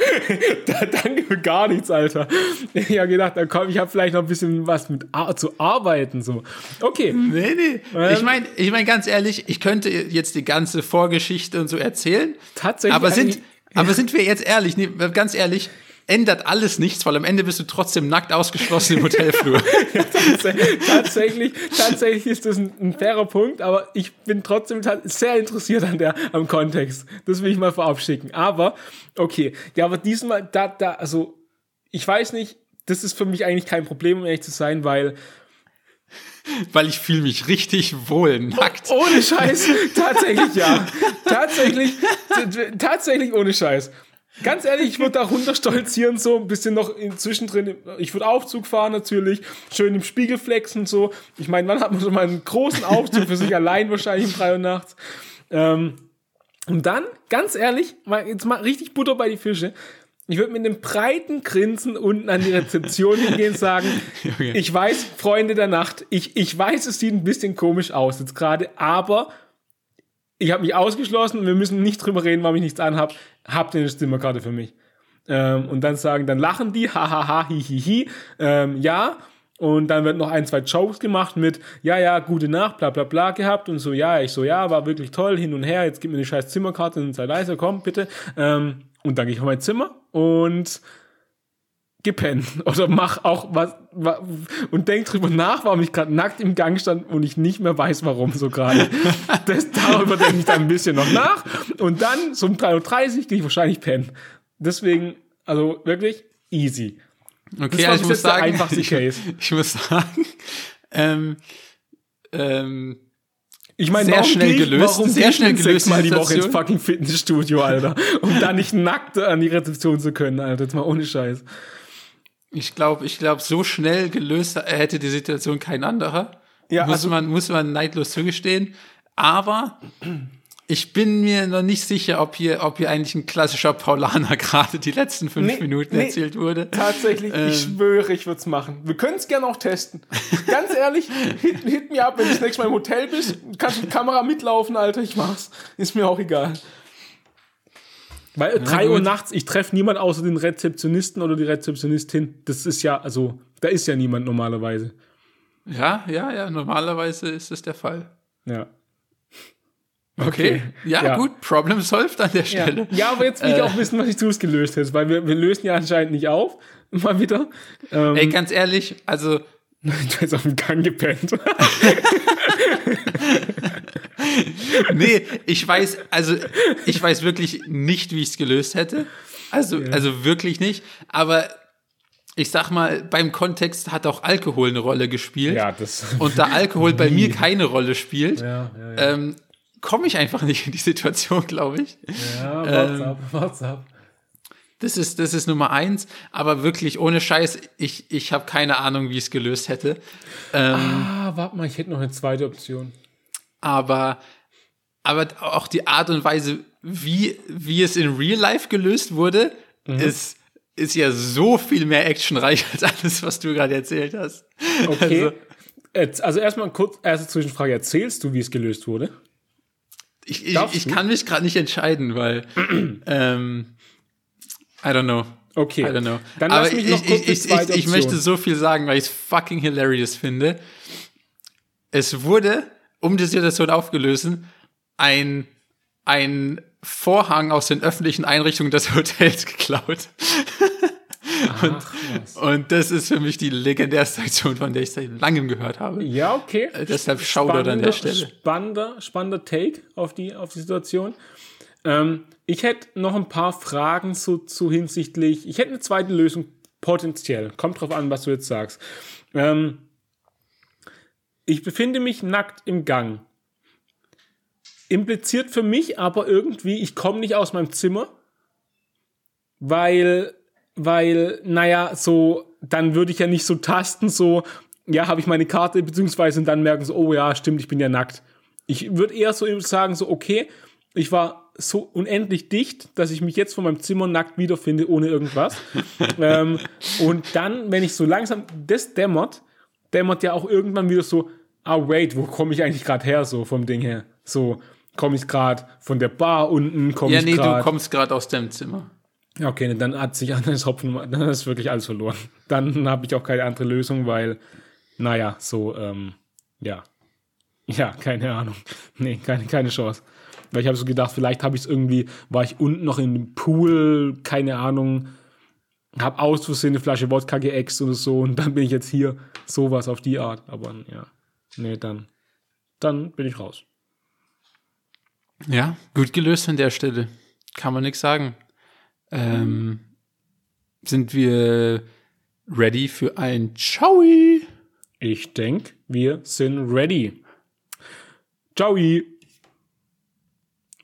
da, danke für gar nichts, Alter. Ich habe gedacht, da komm, ich habe vielleicht noch ein bisschen was mit Ar zu arbeiten. So. Okay, nee, nee. Ähm. ich meine, ich mein, ganz ehrlich, ich könnte jetzt die ganze Vorgeschichte und so erzählen. Tatsächlich Aber sind, aber sind wir jetzt ehrlich, nee, ganz ehrlich, ändert alles nichts, weil am Ende bist du trotzdem nackt ausgeschlossen im [LAUGHS] Hotelflur. tatsächlich, tatsächlich ist das ein, ein fairer Punkt, aber ich bin trotzdem sehr interessiert an der, am Kontext. Das will ich mal vorab schicken. Aber, okay. Ja, aber diesmal, da, da, also, ich weiß nicht, das ist für mich eigentlich kein Problem, um ehrlich zu sein, weil weil ich fühle mich richtig wohl nackt. Ohne Scheiß, tatsächlich ja. Tatsächlich, tatsächlich ohne Scheiß. Ganz ehrlich, ich würde da runterstolzieren, so ein bisschen noch in, zwischendrin. Ich würde Aufzug fahren natürlich, schön im Spiegel flexen so. Ich meine, wann hat man schon mal einen großen Aufzug für sich [LAUGHS] allein wahrscheinlich um drei Uhr nachts? Ähm, und dann, ganz ehrlich, mal, jetzt mal richtig Butter bei die Fische. Ich würde mit einem breiten Grinsen unten an die Rezeption hingehen und sagen, [LAUGHS] Junge. ich weiß, Freunde der Nacht, ich, ich weiß, es sieht ein bisschen komisch aus jetzt gerade, aber ich habe mich ausgeschlossen und wir müssen nicht drüber reden, warum ich nichts anhab. Habt ihr eine Zimmerkarte für mich? Ähm, und dann sagen, dann lachen die, [LAUGHS] hahaha, hihihi, ähm, ja. Und dann wird noch ein, zwei Jokes gemacht mit, ja, ja, gute Nacht, bla bla bla gehabt und so, ja, ich so, ja, war wirklich toll, hin und her, jetzt gib mir eine scheiß Zimmerkarte und sei leise, komm, bitte. Ähm, und dann gehe ich auf mein Zimmer und gepennt oder mach auch was, wa- und denk drüber nach, warum ich gerade nackt im Gang stand und ich nicht mehr weiß, warum so gerade. [LAUGHS] Darüber denke ich dann ein bisschen noch nach und dann so um 3.30 Uhr gehe ich wahrscheinlich pennen. Deswegen, also wirklich easy. Okay, also ich muss sagen, [LAUGHS] ich, Case. ich muss sagen, ähm, ähm, Ich meine, Sehr schnell gelöst, warum sehr schnell gelöste sechsmal die Woche ins fucking Fitnessstudio, Alter, um da nicht nackt an die Rezeption zu können, Alter, jetzt mal ohne Scheiß. Ich glaube, ich glaube, so schnell gelöst hätte die Situation kein anderer. Ja, muss also- man, muss man neidlos zugestehen. Aber ich bin mir noch nicht sicher, ob hier, ob hier eigentlich ein klassischer Paulaner [LAUGHS] gerade die letzten fünf Nee, Minuten nee. erzählt wurde. Tatsächlich, Ähm. ich schwöre, ich würde es machen. Wir können es gerne auch testen. Ganz ehrlich, hit, hit mir ab, wenn du das nächste Mal im Hotel bist. Du kannst mit Kamera mitlaufen, Alter, ich mach's. Ist mir auch egal. Weil drei Uhr gut. nachts, ich treffe niemand außer den Rezeptionisten oder die Rezeptionistin. Das ist ja, also, da ist ja niemand normalerweise. Ja, ja, ja, normalerweise ist es der Fall. Ja. Okay. Ja, Ja. gut, Problem solved an der Ja, Stelle. ja aber jetzt will ich Äh. auch wissen, was ich zuerst gelöst hätte, weil wir, wir lösen ja anscheinend nicht auf. [LAUGHS] Mal wieder. Ähm, Ey, ganz ehrlich, also bin jetzt auf dem Gang gepennt. [LAUGHS] nee, ich weiß, also ich weiß wirklich nicht, wie ich es gelöst hätte. Also, also wirklich nicht. Aber ich sag mal, beim Kontext hat auch Alkohol eine Rolle gespielt. das. [LAUGHS] Und da Alkohol bei mir keine Rolle spielt, Ja, ja, ja. ähm, komme ich einfach nicht in die Situation, [LAUGHS] glaube ich. Ja, Ähm, what's up, what's up. Das ist, das ist Nummer eins. Aber wirklich, ohne Scheiß, ich, ich habe keine Ahnung, wie ich es gelöst hätte. Ähm, Ah, warte mal, ich hätte noch eine zweite Option. aber, aber auch die Art und Weise, wie, wie es in Real Life gelöst wurde, Mhm. ist, ist ja so viel mehr actionreich [LAUGHS] als alles, was du gerade erzählt hast. Okay. Also, Jetzt, also erstmal kurz, erste Zwischenfrage. Erzählst du, wie es gelöst wurde? ich, ich, ich kann mich gerade nicht entscheiden, weil [CLEARS THROAT] ähm, I don't know. Okay. I don't know. Dann Aber lass mich noch ich, kurz ich, ich, ich, möchte so viel sagen, weil ich es fucking hilarious finde. Es wurde, um die Situation aufgelösen, ein, ein Vorhang aus den öffentlichen Einrichtungen des [LAUGHS] Hotels geklaut. Ach, was. Und das ist für mich die legendärste Aktion, von der ich seit langem gehört habe. Ja, okay. Äh, deshalb Shoutout an der Stelle. Spannender, spannender Take auf die, auf die Situation. Ähm, ich hätte noch ein paar Fragen so, zu hinsichtlich, ich hätte eine zweite Lösung potenziell. Kommt drauf an, was du jetzt sagst. Ähm, ich befinde mich nackt im Gang. Impliziert für mich aber irgendwie, ich komme nicht aus meinem Zimmer, weil, weil, naja, so, dann würde ich ja nicht so tasten, so, ja, habe ich meine Karte, beziehungsweise und dann merken so, oh ja, stimmt, ich bin ja nackt. Ich würde eher so sagen, so, okay, ich war so unendlich dicht, dass ich mich jetzt von meinem Zimmer nackt wiederfinde, ohne irgendwas. [LAUGHS] ähm, und dann, wenn ich so langsam, das dämmert, dämmert ja auch irgendwann wieder so, ah, wait, wo komme ich eigentlich gerade her, so vom Ding her? So, komme ich gerade von der Bar unten, komme Ja, ich nee, grad, du kommst gerade aus deinem Zimmer. Ja, Okay, ne, dann hat sich [LAUGHS] Annes Hopfen, dann ist wirklich alles verloren. Dann habe ich auch keine andere Lösung, weil, naja, so, ähm, ja. Ja, keine Ahnung. Nee, keine, keine Chance. Weil ich habe so gedacht, vielleicht habe ich es irgendwie, war ich unten noch in dem Pool, keine Ahnung, habe aus Versehen eine Flasche Wodka geäxt oder so und dann bin ich jetzt hier, sowas auf die Art. Aber ja, nee, dann, dann bin ich raus. Ja, gut gelöst an der Stelle. Kann man nichts sagen. Ähm, sind wir ready für ein Chowi? Ich denke, wir sind ready. Ciao.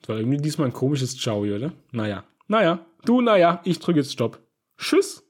War irgendwie diesmal ein komisches Ciao, oder? Naja. Naja. Du, naja. Ich drücke jetzt Stopp. Tschüss.